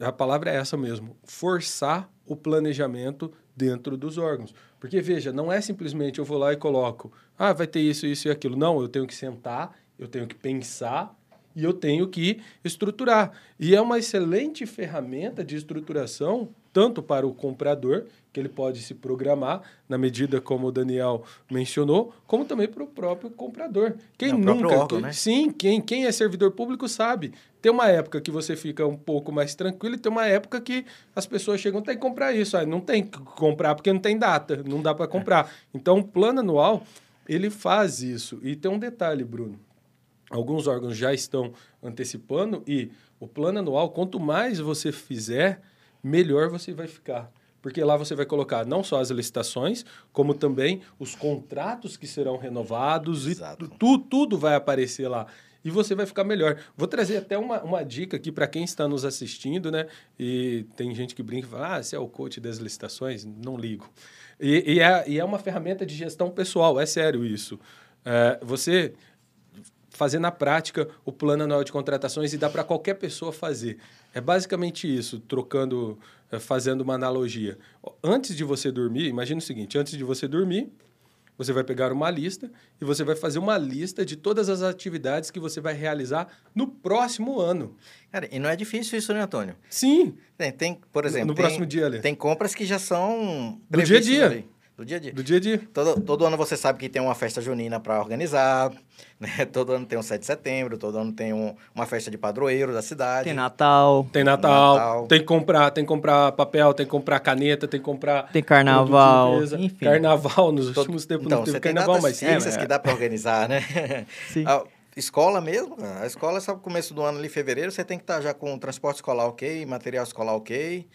a palavra é essa mesmo, forçar o planejamento dentro dos órgãos. Porque veja, não é simplesmente eu vou lá e coloco, ah, vai ter isso, isso e aquilo. Não, eu tenho que sentar eu tenho que pensar e eu tenho que estruturar. E é uma excelente ferramenta de estruturação, tanto para o comprador, que ele pode se programar, na medida como o Daniel mencionou, como também para o próprio comprador. Quem é nunca. Órgão, né? Sim, quem, quem é servidor público sabe. Tem uma época que você fica um pouco mais tranquilo e tem uma época que as pessoas chegam, tem que comprar isso. Aí não tem que comprar porque não tem data, não dá para comprar. Então, o plano anual, ele faz isso. E tem um detalhe, Bruno alguns órgãos já estão antecipando e o plano anual, quanto mais você fizer, melhor você vai ficar. Porque lá você vai colocar não só as licitações, como também os contratos que serão renovados Exato. e tu, tudo vai aparecer lá. e você vai ficar melhor. Vou trazer até uma, uma dica aqui para quem está nos assistindo, né? E tem gente que brinca e fala: ah, você é o coach das licitações? Não ligo. E, e, é, e é uma ferramenta de gestão pessoal, é sério isso. É, você fazer na prática o plano anual de contratações e dá para qualquer pessoa fazer. É basicamente isso, trocando, eh, fazendo uma analogia. Antes de você dormir, imagine o seguinte: antes de você dormir, você vai pegar uma lista e você vai fazer uma lista de todas as atividades que você vai realizar no próximo ano. Cara, e não é difícil isso, né, Antônio? Sim. Tem, tem por exemplo, no, no tem, próximo dia ali. Tem compras que já são do dia a dia. Ali. Do dia a dia. Do dia a dia. Todo, todo ano você sabe que tem uma festa junina para organizar, né? Todo ano tem um 7 de setembro, todo ano tem um, uma festa de padroeiro da cidade. Tem Natal. Tem Natal, Natal. Tem que comprar, tem que comprar papel, tem que comprar caneta, tem que comprar. Tem carnaval. Enfim. Carnaval, nos todo, últimos tempos então, não teve tem carnaval, mas. É, é. que dá para organizar, né? Sim. A escola mesmo, a escola, sabe, começo do ano ali, fevereiro, você tem que estar tá já com o transporte escolar ok, material escolar ok,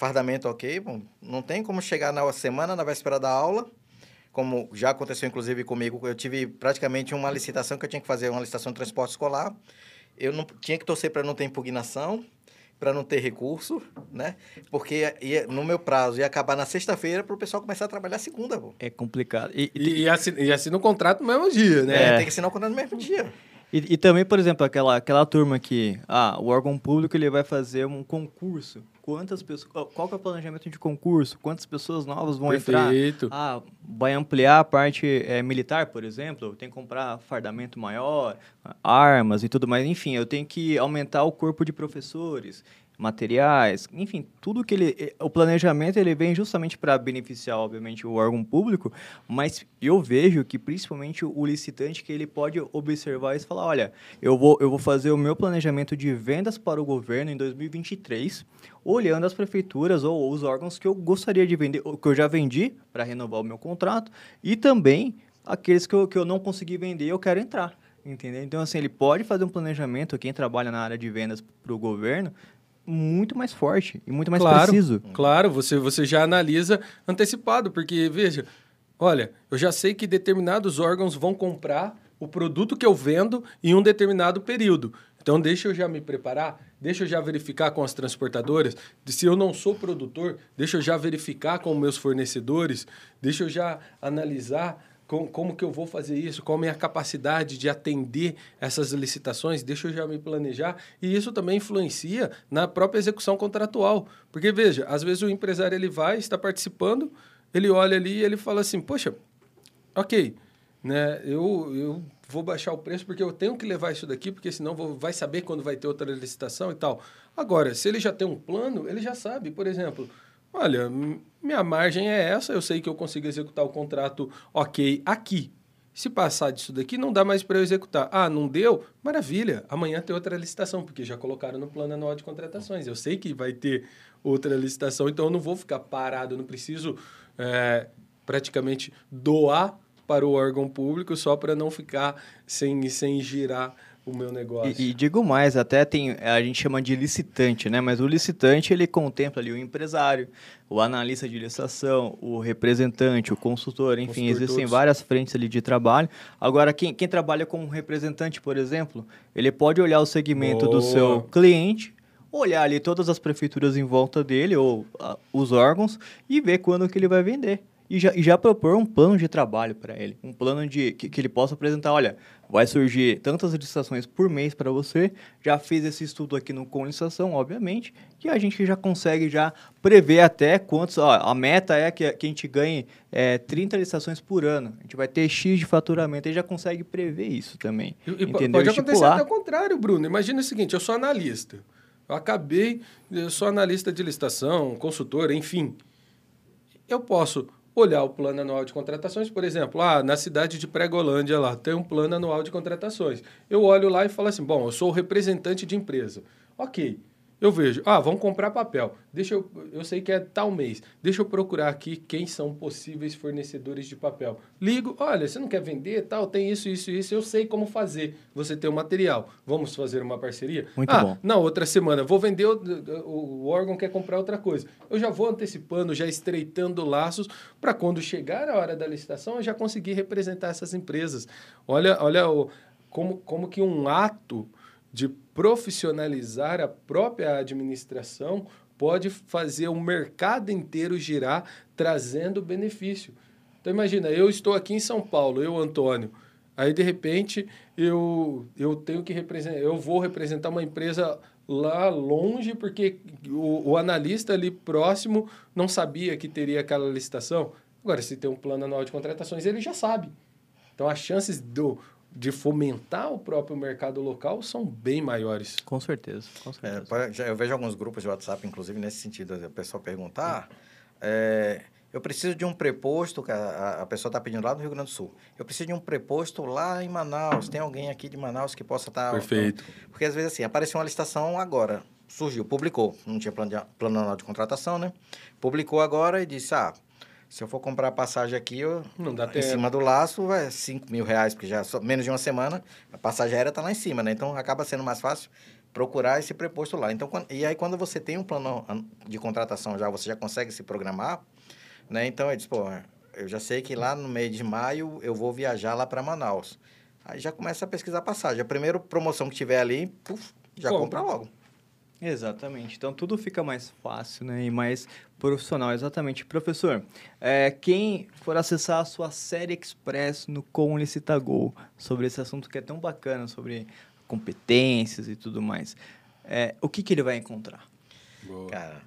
fardamento ok. Bom, não tem como chegar na semana, na véspera da aula como já aconteceu inclusive comigo, eu tive praticamente uma licitação que eu tinha que fazer uma licitação de transporte escolar. Eu não tinha que torcer para não ter impugnação, para não ter recurso, né? Porque ia, no meu prazo ia acabar na sexta-feira para o pessoal começar a trabalhar segunda. Pô. É complicado. E, e, e, assina, e assina o contrato no mesmo dia, né? É, tem que assinar o contrato no mesmo dia. E, e, também, por exemplo, aquela, aquela turma que ah, o órgão público ele vai fazer um concurso. Quantas pessoas. Qual que é o planejamento de concurso? Quantas pessoas novas vão Perfeito. entrar? Ah, vai ampliar a parte é, militar, por exemplo. Tem que comprar fardamento maior, armas e tudo mais. Enfim, eu tenho que aumentar o corpo de professores materiais, enfim, tudo que ele, eh, o planejamento ele vem justamente para beneficiar, obviamente, o órgão público, mas eu vejo que principalmente o licitante que ele pode observar e falar, olha, eu vou, eu vou fazer o meu planejamento de vendas para o governo em 2023, olhando as prefeituras ou os órgãos que eu gostaria de vender, que eu já vendi para renovar o meu contrato, e também aqueles que eu, que eu não consegui vender eu quero entrar. Entendeu? Então, assim, ele pode fazer um planejamento, quem trabalha na área de vendas para o governo, muito mais forte e muito mais claro, preciso. Claro, você, você já analisa antecipado, porque, veja, olha, eu já sei que determinados órgãos vão comprar o produto que eu vendo em um determinado período. Então, deixa eu já me preparar, deixa eu já verificar com as transportadoras. Se eu não sou produtor, deixa eu já verificar com meus fornecedores, deixa eu já analisar como, como que eu vou fazer isso? Qual a minha capacidade de atender essas licitações? Deixa eu já me planejar. E isso também influencia na própria execução contratual. Porque, veja, às vezes o empresário ele vai, está participando, ele olha ali e ele fala assim, poxa, ok, né, eu, eu vou baixar o preço porque eu tenho que levar isso daqui, porque senão vou, vai saber quando vai ter outra licitação e tal. Agora, se ele já tem um plano, ele já sabe, por exemplo, olha, minha margem é essa, eu sei que eu consigo executar o contrato ok aqui. Se passar disso daqui, não dá mais para eu executar. Ah, não deu? Maravilha. Amanhã tem outra licitação, porque já colocaram no plano anual de contratações. Eu sei que vai ter outra licitação, então eu não vou ficar parado, eu não preciso é, praticamente doar para o órgão público só para não ficar sem, sem girar o meu negócio. E, e, digo mais, até tem, a gente chama de licitante, né? Mas o licitante, ele contempla ali o empresário, o analista de licitação, o representante, o consultor, enfim, consultor existem todos. várias frentes ali de trabalho. Agora, quem, quem trabalha como representante, por exemplo, ele pode olhar o segmento Boa. do seu cliente, olhar ali todas as prefeituras em volta dele, ou uh, os órgãos, e ver quando que ele vai vender e já, e já propor um plano de trabalho para ele. Um plano de que, que, ele possa apresentar, olha, vai surgir tantas licitações por mês para você, já fiz esse estudo aqui no Com Licitação, obviamente, que a gente já consegue já prever até quantos, ó, a meta é que, que a gente ganhe é, 30 licitações por ano, a gente vai ter X de faturamento, e já consegue prever isso também, e, entendeu? Pode acontecer até o contrário, Bruno, imagina o seguinte, eu sou analista, eu acabei, eu sou analista de licitação, consultor, enfim, eu posso olhar o plano anual de contratações, por exemplo, ah, na cidade de Pregolândia lá, tem um plano anual de contratações. Eu olho lá e falo assim, bom, eu sou o representante de empresa. Ok, eu vejo, ah, vamos comprar papel. Deixa eu, eu sei que é tal mês. Deixa eu procurar aqui quem são possíveis fornecedores de papel. Ligo, olha, você não quer vender, tal, tem isso, isso, isso. Eu sei como fazer. Você tem o material. Vamos fazer uma parceria? Muito ah, bom. Não, outra semana vou vender o, o, órgão quer comprar outra coisa. Eu já vou antecipando, já estreitando laços para quando chegar a hora da licitação eu já conseguir representar essas empresas. Olha, olha o como, como que um ato de profissionalizar a própria administração pode fazer o mercado inteiro girar trazendo benefício. Então imagina, eu estou aqui em São Paulo, eu Antônio, aí de repente eu eu tenho que representar, eu vou representar uma empresa lá longe porque o, o analista ali próximo não sabia que teria aquela licitação. Agora, se tem um plano anual de contratações, ele já sabe. Então, as chances do, de fomentar o próprio mercado local são bem maiores. Com certeza, com certeza. É, eu vejo alguns grupos de WhatsApp, inclusive, nesse sentido. O pessoal perguntar... É, eu preciso de um preposto, que a, a pessoa está pedindo lá no Rio Grande do Sul. Eu preciso de um preposto lá em Manaus. Tem alguém aqui de Manaus que possa estar... Tá, Perfeito. Porque, às vezes, assim, apareceu uma licitação agora. Surgiu, publicou. Não tinha plano, de, plano anual de contratação, né? Publicou agora e disse, ah, se eu for comprar a passagem aqui, eu, não dá em tempo. cima do laço é 5 mil reais, porque já só, menos de uma semana a passagem aérea está lá em cima, né? Então acaba sendo mais fácil procurar esse preposto lá. Então, quando, e aí quando você tem um plano de contratação já, você já consegue se programar, né? Então eu disse, pô, eu já sei que lá no mês de maio eu vou viajar lá para Manaus. Aí já começa a pesquisar passagem. A primeira promoção que tiver ali, puf, já compra, compra logo. Exatamente. Então tudo fica mais fácil né? e mais profissional. Exatamente. Professor, é, quem for acessar a sua série Express no Com Licitagol sobre esse assunto que é tão bacana, sobre competências e tudo mais, é, o que, que ele vai encontrar? Boa. Cara,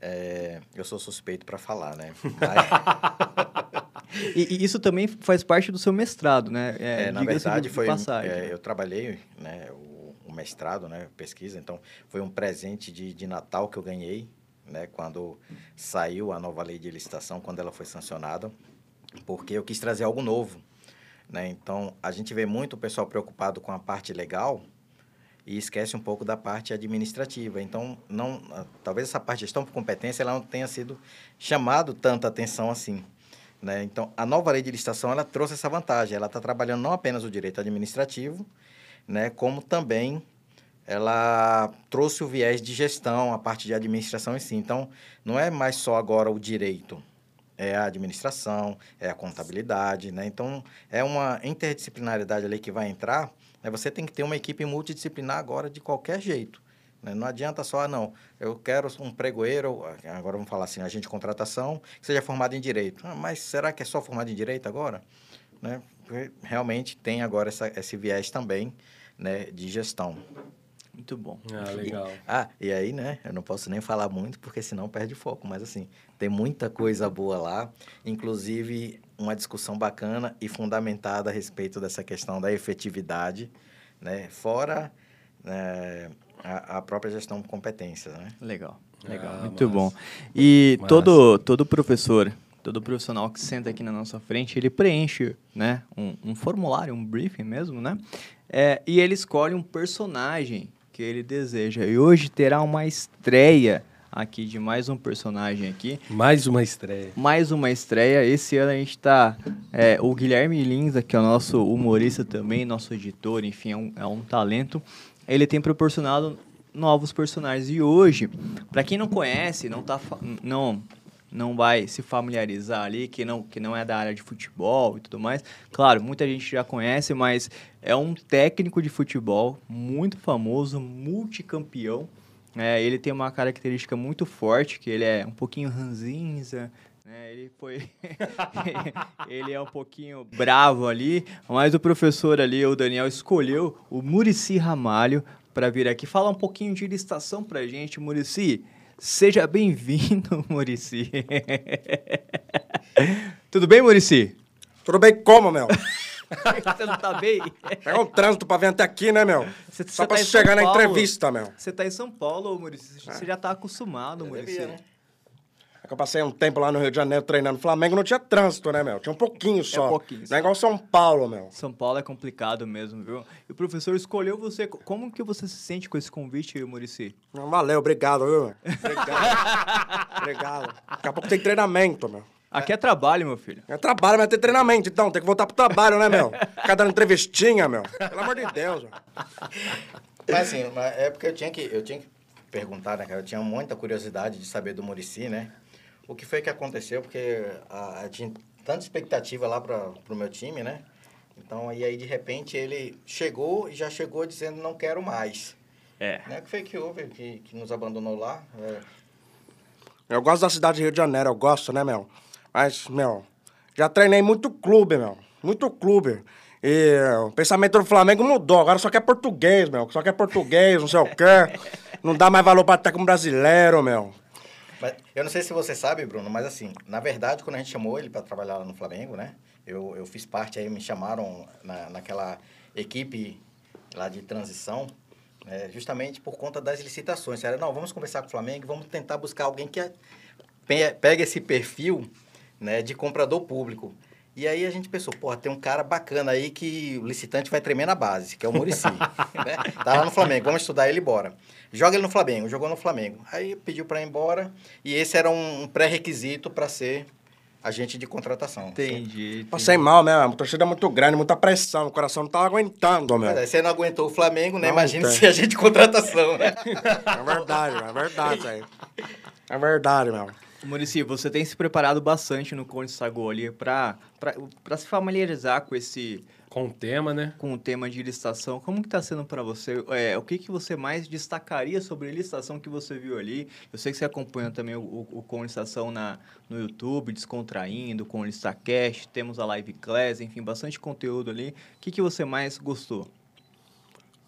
é, eu sou suspeito para falar, né? e, e, isso também faz parte do seu mestrado, né? É, é na verdade, foi. É, eu trabalhei, né? Mestrado, né, pesquisa. Então, foi um presente de, de Natal que eu ganhei, né, quando saiu a nova lei de licitação, quando ela foi sancionada, porque eu quis trazer algo novo, né? Então, a gente vê muito o pessoal preocupado com a parte legal e esquece um pouco da parte administrativa. Então, não, talvez essa parte de gestão por competência ela não tenha sido chamado tanta atenção assim. Né? Então, a nova lei de licitação ela trouxe essa vantagem. Ela está trabalhando não apenas o direito administrativo, né, como também ela trouxe o viés de gestão, a parte de administração em si. Então, não é mais só agora o direito, é a administração, é a contabilidade, né? Então, é uma interdisciplinaridade ali que vai entrar, né? Você tem que ter uma equipe multidisciplinar agora de qualquer jeito. Né? Não adianta só, ah, não, eu quero um pregoeiro, agora vamos falar assim, agente de contratação, que seja formado em direito. Ah, mas será que é só formado em direito agora? Né? Realmente tem agora essa, esse viés também, né, de gestão. Muito bom. Ah, legal. E, ah, e aí, né, eu não posso nem falar muito, porque senão perde foco, mas assim, tem muita coisa boa lá, inclusive uma discussão bacana e fundamentada a respeito dessa questão da efetividade, né, fora né, a, a, própria gestão de competências, né? Legal, legal, ah, muito bom. E todo, todo professor todo profissional que senta aqui na nossa frente, ele preenche, né, um, um formulário, um briefing mesmo, né, é, e ele escolhe um personagem que ele deseja. E hoje terá uma estreia aqui de mais um personagem aqui. Mais uma estreia. Mais uma estreia. Esse ano a gente está... É, o Guilherme Lins, que é o nosso humorista também, nosso editor, enfim, é um, é um talento. Ele tem proporcionado novos personagens. E hoje, para quem não conhece, não tá... Não, não vai se familiarizar ali, que não, que não é da área de futebol e tudo mais. Claro, muita gente já conhece, mas é um técnico de futebol muito famoso, multicampeão. É, ele tem uma característica muito forte, que ele é um pouquinho ranzinza, né? Ele foi... ele é um pouquinho bravo ali, mas o professor ali, o Daniel, escolheu o Murici Ramalho para vir aqui falar um pouquinho de licitação para gente. Murici, Seja bem-vindo, Murici. Tudo bem, Murici? Tudo bem como, meu? Você não tá bem? É um trânsito pra vir até aqui, né, meu? Cê, Só cê pra tá chegar na entrevista, meu. Você tá em São Paulo, Murici. Você é. já tá acostumado, Murici. Né? É que eu passei um tempo lá no Rio de Janeiro treinando Flamengo, não tinha trânsito, né, meu? Tinha um pouquinho só. É um pouquinho. Não é igual São Paulo, meu. São Paulo é complicado mesmo, viu? E o professor escolheu você. Como que você se sente com esse convite, Murici? Valeu, obrigado, viu? Obrigado. obrigado. Daqui a pouco tem treinamento, meu. Aqui é trabalho, meu filho. É trabalho, mas tem treinamento, então. Tem que voltar pro trabalho, né, meu? Ficar dando entrevistinha, meu. Pelo amor de Deus, meu. Mas assim, é porque eu tinha que, eu tinha que perguntar, né, cara? Eu tinha muita curiosidade de saber do Murici, né? O que foi que aconteceu, porque a, a tinha tanta expectativa lá para o meu time, né? Então, aí, aí de repente, ele chegou e já chegou dizendo não quero mais. É. Né? O que foi que houve que, que nos abandonou lá? É. Eu gosto da cidade de Rio de Janeiro, eu gosto, né, meu? Mas, meu, já treinei muito clube, meu. Muito clube. E o pensamento do Flamengo mudou. Agora só quer português, meu. Só quer português, não sei o quê. Não dá mais valor pra estar como brasileiro, meu. Mas, eu não sei se você sabe, Bruno, mas assim, na verdade, quando a gente chamou ele para trabalhar lá no Flamengo, né? Eu, eu fiz parte aí, me chamaram na, naquela equipe lá de transição, é, justamente por conta das licitações. Era, não, vamos conversar com o Flamengo, vamos tentar buscar alguém que pega esse perfil né, de comprador público. E aí a gente pensou, porra, tem um cara bacana aí que o licitante vai tremer na base, que é o Murici. né? Tá lá no Flamengo, vamos estudar ele embora. Joga ele no Flamengo, jogou no Flamengo. Aí pediu para ir embora e esse era um pré-requisito para ser agente de contratação. Entendi. Passei mal mesmo, a torcida é muito grande, muita pressão, o coração não tava aguentando, meu. Mas você não aguentou o Flamengo, né? Imagina se agente de contratação, né? É verdade, é verdade isso aí. É verdade, meu. Murici, você tem se preparado bastante no Conde ali para se familiarizar com esse... Com o tema, né? Com o tema de licitação. Como que está sendo para você? É, o que, que você mais destacaria sobre a licitação que você viu ali? Eu sei que você acompanha também o, o, o Com Licitação na, no YouTube, Descontraindo, com o Listacast, temos a Live Class, enfim, bastante conteúdo ali. O que, que você mais gostou?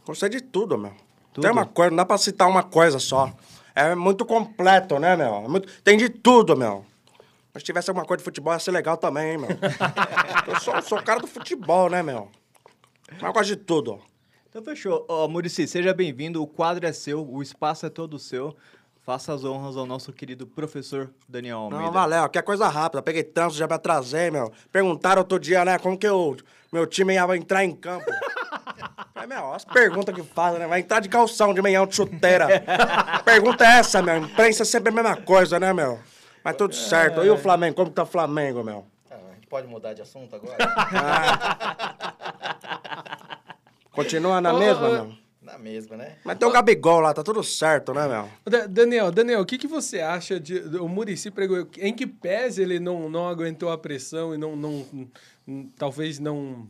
Gostei de tudo, meu. Tudo? Tem uma coisa, não dá para citar uma coisa só. É muito completo, né, meu? É muito... Tem de tudo, meu. Mas se tivesse alguma coisa de futebol, ia ser legal também, hein, meu. eu sou, sou o cara do futebol, né, meu? Mas eu gosto de tudo. Então fechou. Ó, oh, Murici, seja bem-vindo. O quadro é seu, o espaço é todo seu. Faça as honras ao nosso querido professor Daniel Almeida. Não, valeu. Aqui é coisa rápida. Peguei trânsito, já me atrasei, meu. Perguntaram outro dia, né, como que o meu time ia entrar em campo. É, meu, as perguntas que fazem, né? Vai entrar de calção de manhã, de chuteira. Pergunta é essa, meu. Imprensa é sempre a mesma coisa, né, meu? Mas tudo certo. E o Flamengo? Como que tá o Flamengo, meu? Ah, a gente pode mudar de assunto agora? Ah. Continua na mesma, meu? Na mesma, né? Mas tem o Gabigol lá, tá tudo certo, né, meu? Daniel, Daniel, o que, que você acha de. O Murici pregou. Em que pese ele não, não aguentou a pressão e não, não. Talvez não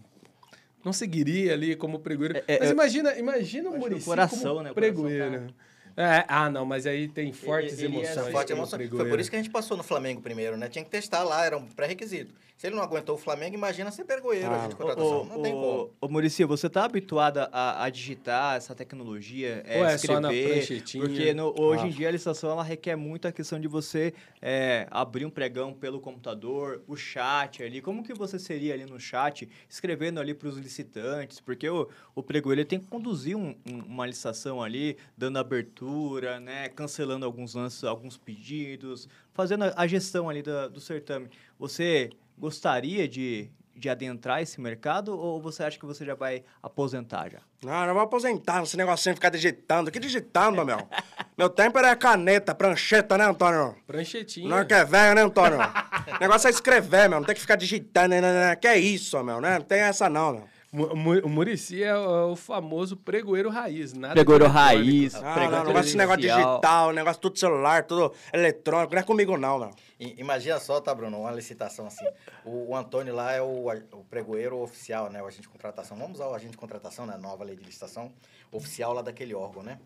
não seguiria ali como pregoeiro. É, Mas imagina, imagina o Murici coração, como né? pregoeiro. Tá... É, ah, não, mas aí tem fortes ele, ele emoções. Forte emoção. Foi por isso que a gente passou no Flamengo primeiro, né? Tinha que testar lá, era um pré-requisito. Se ele não aguentou o Flamengo, imagina ser pergoeiro, ah, a gente contratação. não tem como. Ô, Murici, você tá habituado a, a, digitar essa tecnologia, é, Ou é escrever? Só na porque no, hoje ah. em dia a licitação ela requer muito a questão de você é, abrir um pregão pelo computador, o chat ali. Como que você seria ali no chat, escrevendo ali para os licitantes? Porque o, o pregoeiro tem que conduzir um, um, uma licitação ali, dando abertura, né? Cancelando alguns lances, alguns pedidos, fazendo a, a gestão ali do, do certame. Você gostaria de, de adentrar esse mercado ou você acha que você já vai aposentar já? Não, não vou aposentar, esse negocinho de ficar digitando. Que digitando, meu? meu tempo era caneta, prancheta, né, Antônio? Pranchetinha. Não é que é velho, né, Antônio? o negócio é escrever, meu. Não tem que ficar digitando, né, né, né? Que é isso, meu, né? Não tem essa não, meu. O Murici é o famoso pregoeiro raiz, nada Pregoeiro raiz, ah, não, não, negócio, negócio digital, negócio tudo celular, tudo eletrônico, não é comigo não, não. Imagina só, tá, Bruno, uma licitação assim. O, o Antônio lá é o, o pregoeiro oficial, né, o agente de contratação. Vamos usar o agente de contratação, né, nova lei de licitação, oficial lá daquele órgão, né?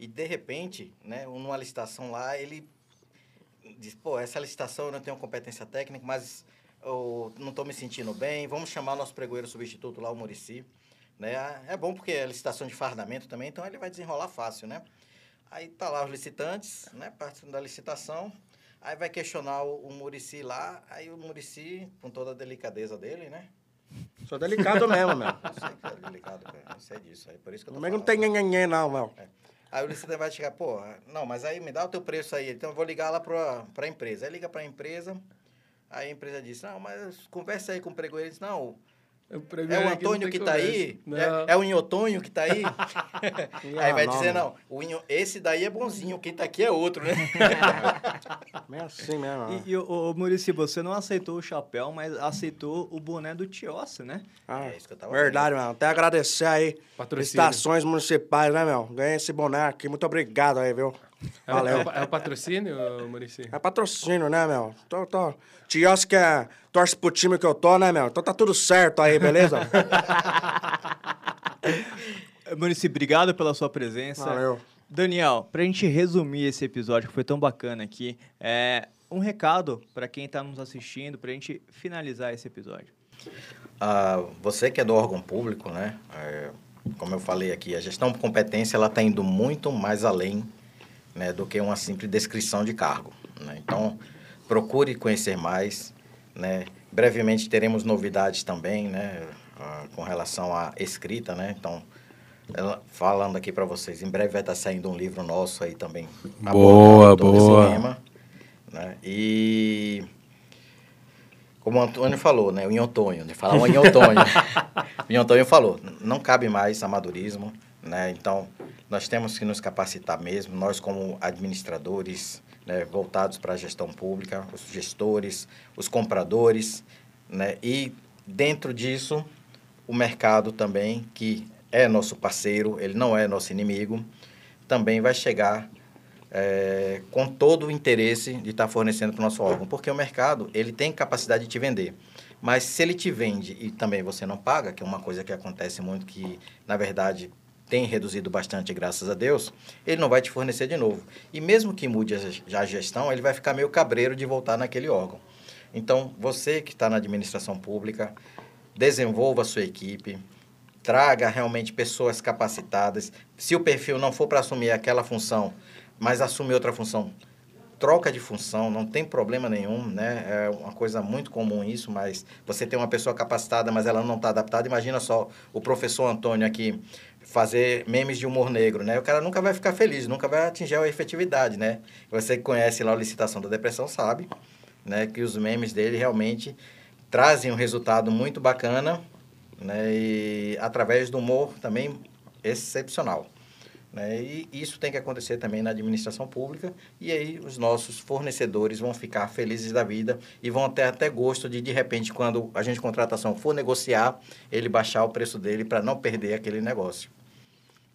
E, de repente, né, numa licitação lá, ele diz, pô, essa licitação eu não tenho competência técnica, mas ou não estou me sentindo bem, vamos chamar o nosso pregoeiro substituto lá, o Murici. Né? É bom porque é licitação de fardamento também, então ele vai desenrolar fácil, né? Aí tá lá os licitantes, né? Participando da licitação. Aí vai questionar o, o Murici lá, aí o Murici, com toda a delicadeza dele, né? Sou delicado mesmo, meu. Eu sei que é delicado, eu sei disso. Aí por isso que eu tô Mas não tem nhenhenhen, não, meu. É. Aí o licitante vai chegar, pô, não, mas aí me dá o teu preço aí. Então eu vou ligar lá para a empresa. Aí liga para a empresa, Aí a empresa disse, não, mas conversa aí com o pregoeiro. Ele disse, não, é o Antônio que está aí? É, é, o Inhotonho que está aí? aí vai não, dizer, não, o Inho, esse daí é bonzinho, quem está aqui é outro, né? Meio assim mesmo. E, e ô, Murici, você não aceitou o chapéu, mas aceitou o boné do Tiossi, né? Ah, É isso que eu tava verdade, meu. Até agradecer aí. Patrocínio. Estações municipais, né, meu? Ganhei esse boné aqui. Muito obrigado aí, viu? É, o- Valeu. é, o- é o patrocínio, Murici? É patrocínio, né, meu? Tô, tô... Tios que é... torce pro time que eu tô, né, meu? Então tá tudo certo aí, beleza? Murici, obrigado pela sua presença. Valeu. Daniel, pra gente resumir esse episódio que foi tão bacana aqui, é um recado pra quem tá nos assistindo, pra gente finalizar esse episódio. Ah, você que é do órgão público, né? é, como eu falei aqui, a gestão por competência ela está indo muito mais além né, do que uma simples descrição de cargo. né? Então, procure conhecer mais. Né? Brevemente teremos novidades também, né? ah, com relação à escrita, né? Então, falando aqui para vocês, em breve vai estar saindo um livro nosso aí também. Boa, boa. tema, né? E como o Antônio falou, né? O Inhotônio, de falar o Inhotônio. o Inhotônio falou, não cabe mais amadorismo, né? Então, nós temos que nos capacitar mesmo, nós como administradores, né, voltados para a gestão pública, os gestores, os compradores, né? E dentro disso, o mercado também, que é nosso parceiro, ele não é nosso inimigo, também vai chegar é, com todo o interesse de estar fornecendo para o nosso órgão, porque o mercado ele tem capacidade de te vender. Mas se ele te vende e também você não paga, que é uma coisa que acontece muito, que na verdade tem reduzido bastante, graças a Deus, ele não vai te fornecer de novo. E mesmo que mude a ge- a gestão, ele vai ficar meio cabreiro de voltar naquele órgão. Então, você que está na administração pública, desenvolva a sua equipe, traga realmente pessoas capacitadas. Se o perfil não for para assumir aquela função, mas assumir outra função, troca de função, não tem problema nenhum, né? É uma coisa muito comum isso, mas você tem uma pessoa capacitada, mas ela não está adaptada. Imagina só o professor Antônio aqui fazer memes de humor negro, né? O cara nunca vai ficar feliz, nunca vai atingir a efetividade, né? Você que conhece lá a licitação da depressão sabe, né, que os memes dele realmente trazem um resultado muito bacana, né, e através do humor também excepcional. Né? E isso tem que acontecer também na administração pública, e aí os nossos fornecedores vão ficar felizes da vida e vão ter até gosto de, de repente, quando a gente contratação for negociar, ele baixar o preço dele para não perder aquele negócio.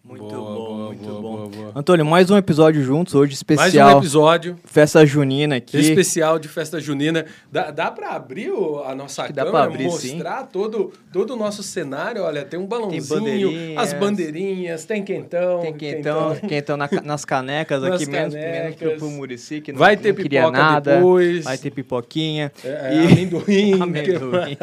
Muito Boa, bom, boa, muito boa, bom. boa, boa. Antônio, mais um episódio juntos, hoje Mais especial. um episódio Festa junina aqui. especial de festa junina. Dá, dá para abrir o- a nossa dá câmera, abrir, mostrar todo, todo o nosso cenário? Olha, tem um balãozinho, bandeirinhas. as bandeirinhas, tem quentão. Tem quentão, quentão na ca- nas canecas Nas aqui, menos, menos pro, canecas. pro Murici, que não, Vai ter não queria pipoca nada. depois. Vai ter pipoquinha. É, é, E- amendoim. Amendoim.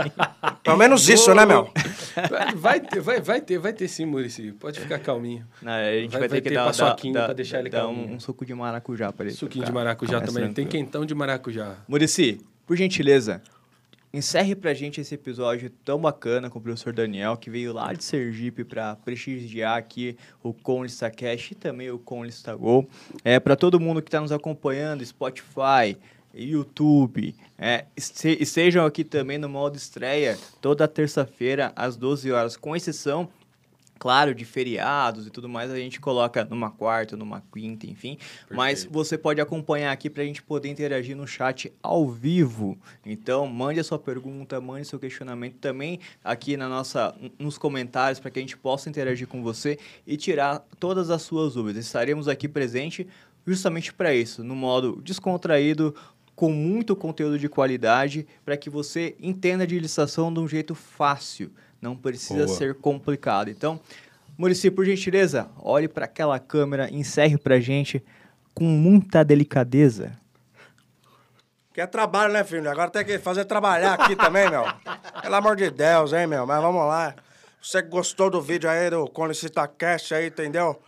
Pelo menos isso, né, meu? Vai- ter, vai, vai ter, vai ter sim, Murici. Pode ficar calminho. Não, a gente vai, Vai- vai ter que ter dar, paçoquinha dar, pra deixar ele dar calminho. um, um suco de maracujá pra ele. Suquinho de maracujá também. Tem tranquilo. quentão de maracujá. Murici, por gentileza, encerre pra gente esse episódio tão bacana com o professor Daniel, que veio lá de Sergipe para prestigiar aqui o Conlista Cash e também o Conlista Go. É, para todo mundo que está nos acompanhando, Spotify, YouTube, é, este- estejam aqui também no modo estreia toda terça-feira às 12 horas, com exceção claro, de feriados e tudo mais, a gente coloca numa quarta, numa quinta, enfim. Mas você pode acompanhar aqui para a gente poder interagir no chat ao vivo. Então, mande a sua pergunta, mande seu questionamento também aqui na nossa, nos comentários para que a gente possa interagir com você e tirar todas as suas dúvidas. Estaremos aqui presente justamente para isso, no modo descontraído, com muito conteúdo de qualidade, para que você entenda de licitação de um jeito fácil. Não precisa Boa. ser complicado. Então, Murici, por gentileza, olhe para aquela câmera, encerre para gente com muita delicadeza. Que é trabalho, né, filho? Agora tem que fazer trabalhar aqui também, meu. Pelo amor de Deus, hein, meu? Mas vamos lá. Você que gostou do vídeo aí, do ConlicitaCast aí, entendeu?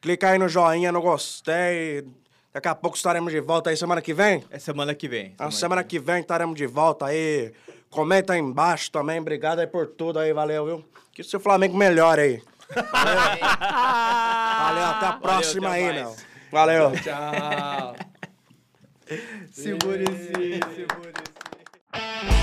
Clica aí no joinha, no gostei. Daqui a pouco estaremos de volta aí semana que vem. É semana que vem. Na semana que vem estaremos de volta aí. Comenta aí embaixo também. Obrigado aí por tudo aí, valeu, viu? Que o Flamengo melhore aí. Valeu, valeu até a próxima até aí, meu. Valeu. Tchau. Se Murici, se Murici.